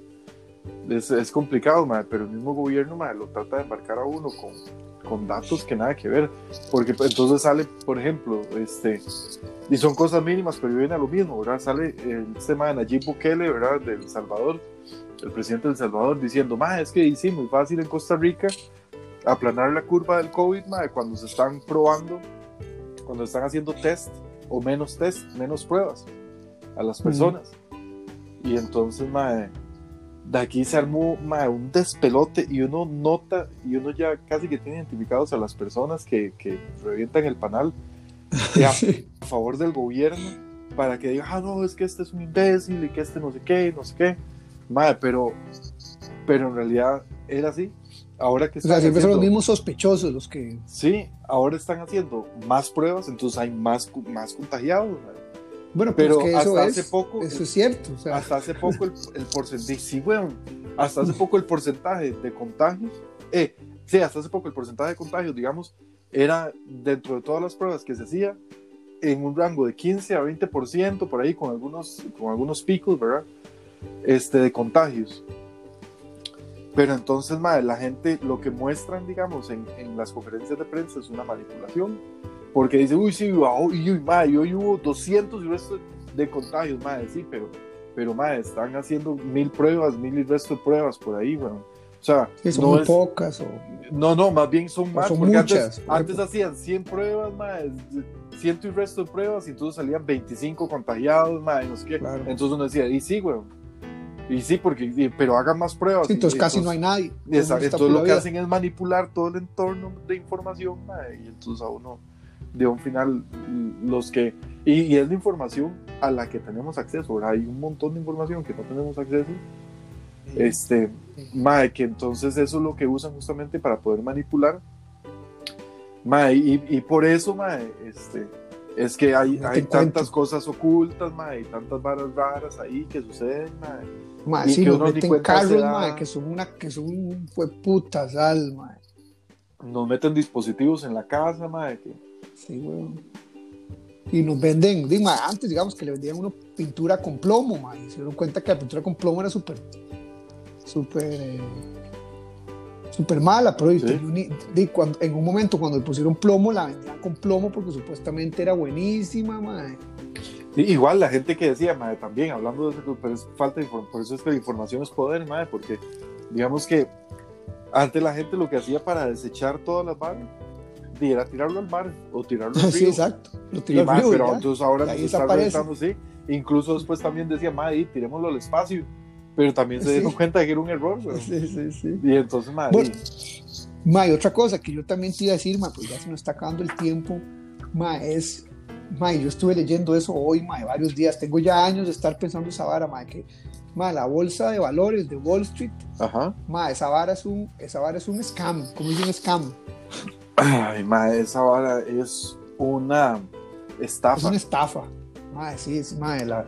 es, es complicado, madre, pero el mismo gobierno madre, lo trata de embarcar a uno con con datos que nada que ver, porque pues, entonces sale, por ejemplo, este, y son cosas mínimas, pero viene a lo mismo, ¿verdad? Sale el tema de Nayib Bukele, ¿verdad? Del Salvador, el presidente del Salvador, diciendo, ma, es que sí, muy fácil en Costa Rica aplanar la curva del COVID, ma, cuando se están probando, cuando están haciendo test o menos test, menos pruebas a las personas. Y entonces, ma, de aquí se armó un despelote y uno nota y uno ya casi que tiene identificados a las personas que, que revientan el panal a, [laughs] favor del gobierno para que diga, ah, no, es que este es un imbécil y que este no sé qué, no sé qué. Madre, pero, pero en realidad era así. Ahora que o sea, siempre son los mismos sospechosos los que... Sí, ahora están haciendo más pruebas, entonces hay más, más contagiados. Bueno, pero, que eso hasta es, hace poco, eso es cierto. Hasta hace poco el, porcentaje, sí, weón, hasta hace poco el porcentaje de contagios, eh, sí, hasta hace poco el porcentaje de contagios, digamos, era dentro de todas las pruebas que se hacía en un rango de 15 a 20%, por ahí, con algunos, con algunos picos, ¿verdad? Este, de contagios. Pero entonces, madre, la gente lo que muestran, digamos, en, en las conferencias de prensa es una manipulación porque dice, uy, sí, uy, uy, madre, hoy hubo 200 y resto de contagios, madre, sí, pero, pero, madre, están haciendo mil pruebas, mil y resto de pruebas por ahí, bueno. O sea, son no muy pocas. O... No, no, más bien son más. Son porque muchas. Antes, hacían 100 pruebas, madre, ciento y resto de pruebas, y entonces salían 25 contagiados, madre, no sé qué. Entonces uno decía, y sí, weón. Y sí, porque, pero hagan más pruebas. Sí, entonces casi no hay nadie. Exacto, entonces lo que hacen es manipular todo el entorno de información, madre, y entonces a uno de un final los que y, es la información a la que tenemos acceso hay un montón de información que no tenemos acceso. Este mae, que entonces eso es lo que usan justamente para poder manipular. Mae, y, y, por eso mae, este es que hay, hay tantas cosas ocultas mae, y tantas varas raras ahí que suceden mae. Mae, sí, que nos meten carros, mae, que son una que son fue putas al mae. nos meten dispositivos en la casa mae, que Sí, weón. Y nos venden, digo, antes digamos que le vendían una pintura con plomo, man, y se dieron cuenta que la pintura con plomo era súper, súper, eh, súper mala, pero cuando, en un momento cuando le pusieron plomo, la vendían con plomo porque supuestamente era buenísima, man. igual la gente que decía, madre, también hablando de eso, pero es falta de por eso es que la información es poder, madre, porque digamos que antes la gente lo que hacía para desechar todas las balas era tirarlo al mar o tirarlo al [laughs] río. Sí, exacto. Lo tiró al río, pero entonces ahora nos sí. Incluso después también decía, madre, tirémoslo al espacio. Pero también se dieron cuenta de que era un error, Sí, sí, sí. Y entonces, madre. Bueno, ma, otra cosa que yo también te iba a decir, ma, pues ya se nos está acabando el tiempo, ma, es mae, yo estuve leyendo eso hoy, mae, varios días. Tengo ya años de estar pensando esa vara, mae, que mae, la bolsa de valores de Wall Street, Ajá. mae, esa vara es un, esa vara es un scam, como es un scam. [clears throat] Ay, mae, esa vara es una Es estafa. una estafa. Mae, sí, es, la,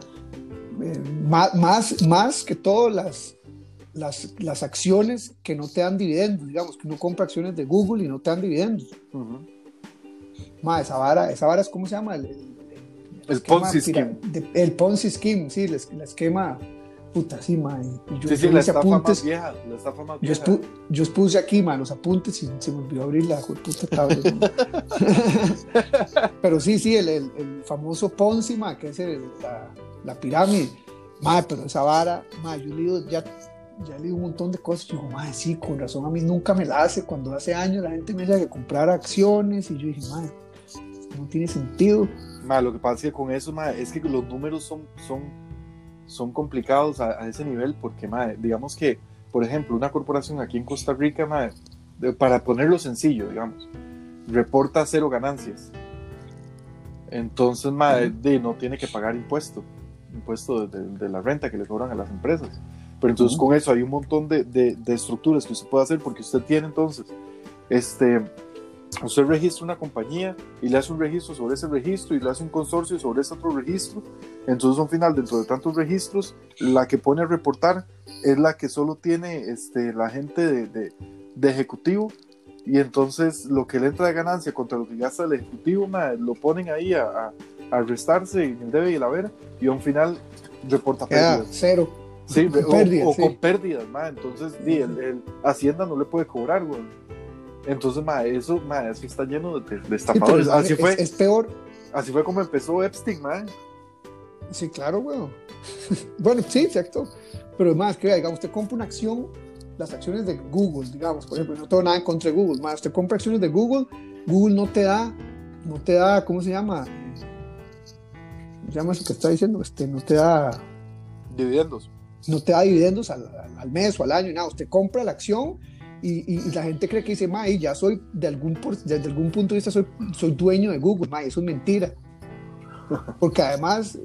eh, más, más, más que todo las, las, las acciones que no te dan dividendos, digamos, que uno compra acciones de Google y no te dan dividendos. Mae, esa vara, esa vara es, ¿cómo se llama? El, el- El esquema Ponzi scheme. de- el Ponzi Scheme, sí, el, es- el esquema, puta, sí, mae. Yo, Sí, sí, yo la estafa más apuntes, vieja. La estafa más yo, vieja. expu- yo expuse aquí, man, los apuntes y se me olvidó abrir la puta tablet. man. [laughs] pero sí, sí, el, el- el famoso Ponzi, man, que es el- la, la pirámide. Madre, pero esa vara, madre, yo leído, ya, ya leído un montón de cosas. Yo digo, madre, sí, con razón, a mí nunca me la hace. Cuando hace años la gente me decía que comprar acciones y yo dije, madre, no tiene sentido. Ma, lo que pasa es que con eso, ma, es que los números son, son, son complicados a, a ese nivel porque, ma, digamos que, por ejemplo, una corporación aquí en Costa Rica, ma, de- para ponerlo sencillo, digamos, reporta cero ganancias. Entonces, ma, Ujú. de- no tiene que pagar impuesto, impuesto de, de- la renta que le cobran a las empresas. Pero entonces Ujú. con eso hay un montón de, de- de estructuras que usted puede hacer porque usted tiene entonces, este, usted registra una compañía y le hace un registro sobre ese registro y le hace un consorcio sobre ese otro registro. Entonces, al final, dentro de tantos registros, la que pone a reportar es la que solo tiene este, la gente de, de- de ejecutivo. Y entonces, lo que le entra de ganancia contra lo que gasta el ejecutivo, ma, lo ponen ahí a, a, a restarse en el debe y la vera. Y a un final, reporta pérdidas. cero. Sí, con o, pérdidas, o sí. con pérdidas, ma. Entonces, di, el, el Hacienda no le puede cobrar, güey. Entonces, ma, eso, ma, eso está lleno de, de Sí, pero estafadores. es, así, es- fue, es peor. así fue como empezó Epstein, ma. Sí, claro, weón. [laughs] bueno, sí, exacto. Pero más que, digamos, usted compra una acción, las acciones de Google, digamos, por ejemplo, no tengo nada en contra de Google, más usted compra acciones de Google, Google no te da, no te da, ¿cómo se llama? ¿Cómo se llama eso que está diciendo? Este, no te da, Dividendos. no te da dividendos al- al mes o al año, nada, usted compra la acción y, y- y la gente cree que dice, ma, y ya soy, de algún, por- desde algún punto de vista, soy, soy dueño de Google, ma, eso es mentira. [laughs] Porque además,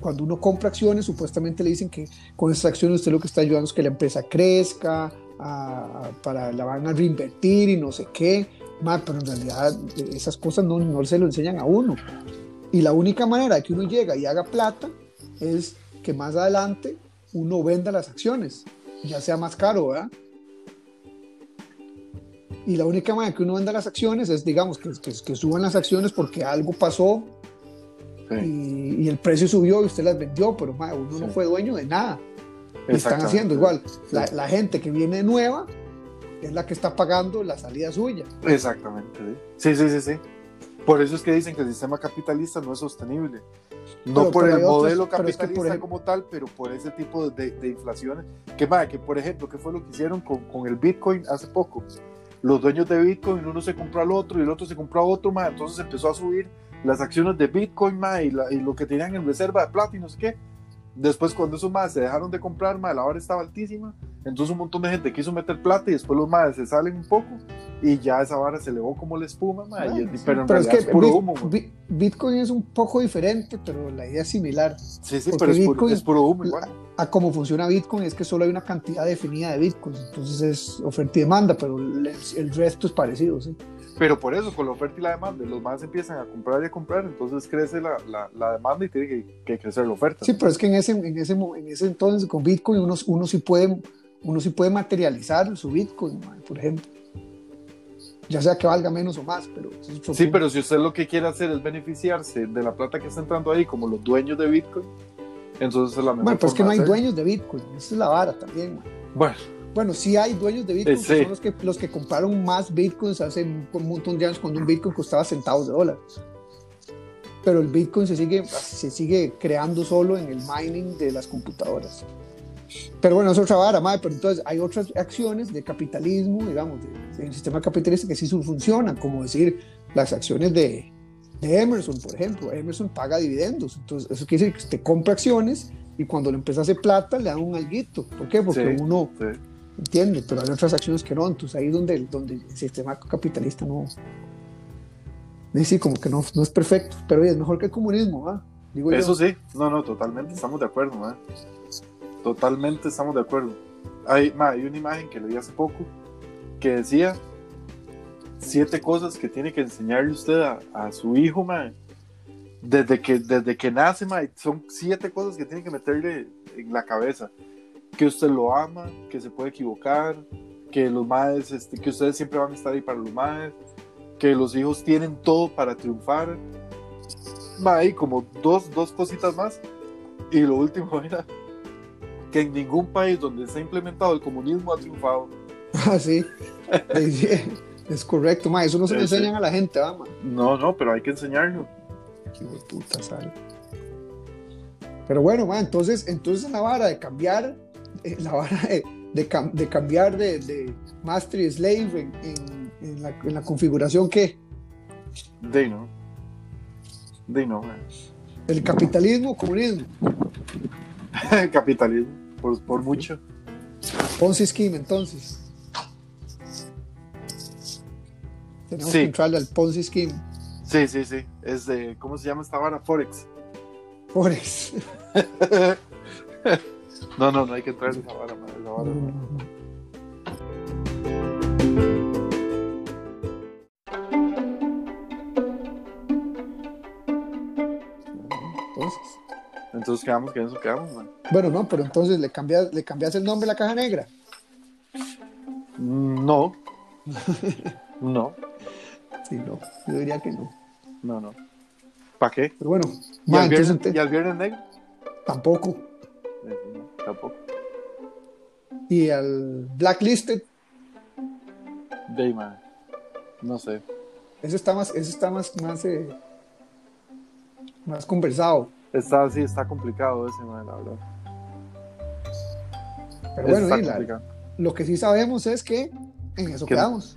cuando uno compra acciones, supuestamente le dicen que con esas acciones usted lo que está ayudando es que la empresa crezca, a- para la van a reinvertir y no sé qué, ma, pero en realidad eh, esas cosas no, no se lo enseñan a uno. Y la única manera de que uno llega y haga plata es que más adelante uno venda las acciones, ya sea más caro, ¿verdad? Y la única manera que uno venda las acciones es, digamos, que, que, que suban las acciones porque algo pasó Sí, y, y el precio subió y usted las vendió, pero ma, uno no Sí. fue dueño de nada. Y están haciendo igual. La, la gente que viene nueva es la que está pagando la salida suya. Exactamente. Sí, sí, sí, sí. Por eso es que dicen que el sistema capitalista no es sostenible. No Pero- por pero el otros- modelo pero es que, capitalista por ejemplo- como tal, pero por ese tipo de, de inflaciones. Que, ma, que por ejemplo, ¿qué fue lo que hicieron con, con el Bitcoin hace poco? Los dueños de Bitcoin, uno se compró al otro y el otro se compró a otro, ma, entonces empezó a subir las acciones de Bitcoin ma, y, la- y lo que tenían en reserva de plata y no sé qué. Después, cuando esos más se dejaron de comprar, ma, la hora estaba altísima. Entonces, un montón de gente quiso meter plata y después los más se salen un poco y ya esa vara se elevó como la espuma, ma, y- sí, pero en pero es que es puro Bit- humo. Bit- Bitcoin es un poco diferente, pero la idea es similar. Sí, sí, pero es puro, Bitcoin- es puro humo igual. A cómo funciona Bitcoin es que solo hay una cantidad definida de Bitcoin, entonces es oferta y demanda, pero el, el resto es parecido, ¿sí? Pero por eso, con la oferta y la demanda, los más empiezan a comprar y a comprar, entonces crece la, la, la demanda y tiene que, que crecer la oferta. Sí, pero es que en ese, en ese, en ese entonces con Bitcoin uno, uno, sí puede, uno sí puede materializar su Bitcoin, por ejemplo. Ya sea que valga menos o más, pero... es Sí, pero si usted lo que quiere hacer es beneficiarse de la plata que está entrando ahí, como los dueños de Bitcoin, entonces es la mejor Bueno, pero es que no hay dueños de Bitcoin, esa es la vara también. man. Bueno, Bueno, sí hay dueños de Bitcoin, Eh, que sí. son los que, los que compraron más Bitcoins hace un, un montón de años cuando un Bitcoin costaba centavos de dólares. Pero el Bitcoin se sigue, se sigue creando solo en el mining de las computadoras. Pero bueno, es otra vara, madre. Pero entonces hay otras acciones de capitalismo, digamos, de- del sistema capitalista que sí funcionan, como decir las acciones de, de Emerson, por ejemplo. Emerson paga dividendos. Entonces, eso quiere decir que usted compra acciones y cuando le empieza a hacer plata le dan un alguito. ¿Por qué? Porque Sí. uno sí. Entiende, pero hay otras acciones que no. Entonces ahí donde, donde el sistema capitalista no, sí, como que no, no es perfecto, pero es mejor que el comunismo, ¿va? Digo yo. Eso sí, no, no, totalmente estamos de acuerdo, ma. Totalmente estamos de acuerdo. Hay, ma, hay una imagen que leí hace poco que decía siete cosas que tiene que enseñarle usted a, a su hijo, ma. Desde que, desde que nace, ma, son siete cosas que tiene que meterle en la cabeza. Que usted lo ama, que se puede equivocar, que los madres, este, que ustedes siempre van a estar ahí para los madres, que los hijos tienen todo para triunfar. Hay como dos, dos cositas más. Y lo último [laughs] era que en ningún país donde se ha implementado el comunismo ha triunfado. [laughs] Ah, sí. Sí, es correcto, ma. Eso no se le Sí, sí. enseñan a la gente, ¿va, ma? No, no, pero hay que enseñarlo. Qué puta, sal. Pero bueno, ma, entonces, entonces la vara de cambiar, eh, la vara de, de cam- de cambiar de, de master y slave en, en- en la, en la configuración que De no. De no, man. el capitalismo, comunismo, [laughs] Capitalismo, por, por mucho. Ponzi scheme, entonces. Tenemos Sí. que entrarle al Ponzi scheme. Sí, sí, sí. Es de, ¿cómo se llama esta vara? Forex. Forex. [laughs] No, no, no hay que entrar en esa vara, man. Esa vara, no. Entonces, Entonces quedamos que eso quedamos, man. bueno, no, pero entonces le cambias, le cambias el nombre a la caja negra. Mm, No. [laughs] No, Sí, no, yo diría que no. no, no. ¿Para qué? Pero bueno, ¿Y ma, al, entonces viernes, ente- ¿Y al viernes negro? tampoco. Tampoco. Y al Blacklisted, De man. No sé. ese está más, ese está más, más, eh, más conversado. Está así, está complicado ese, man, la verdad. Pero bueno, la- complicado. lo que sí sabemos es que en eso Que- quedamos.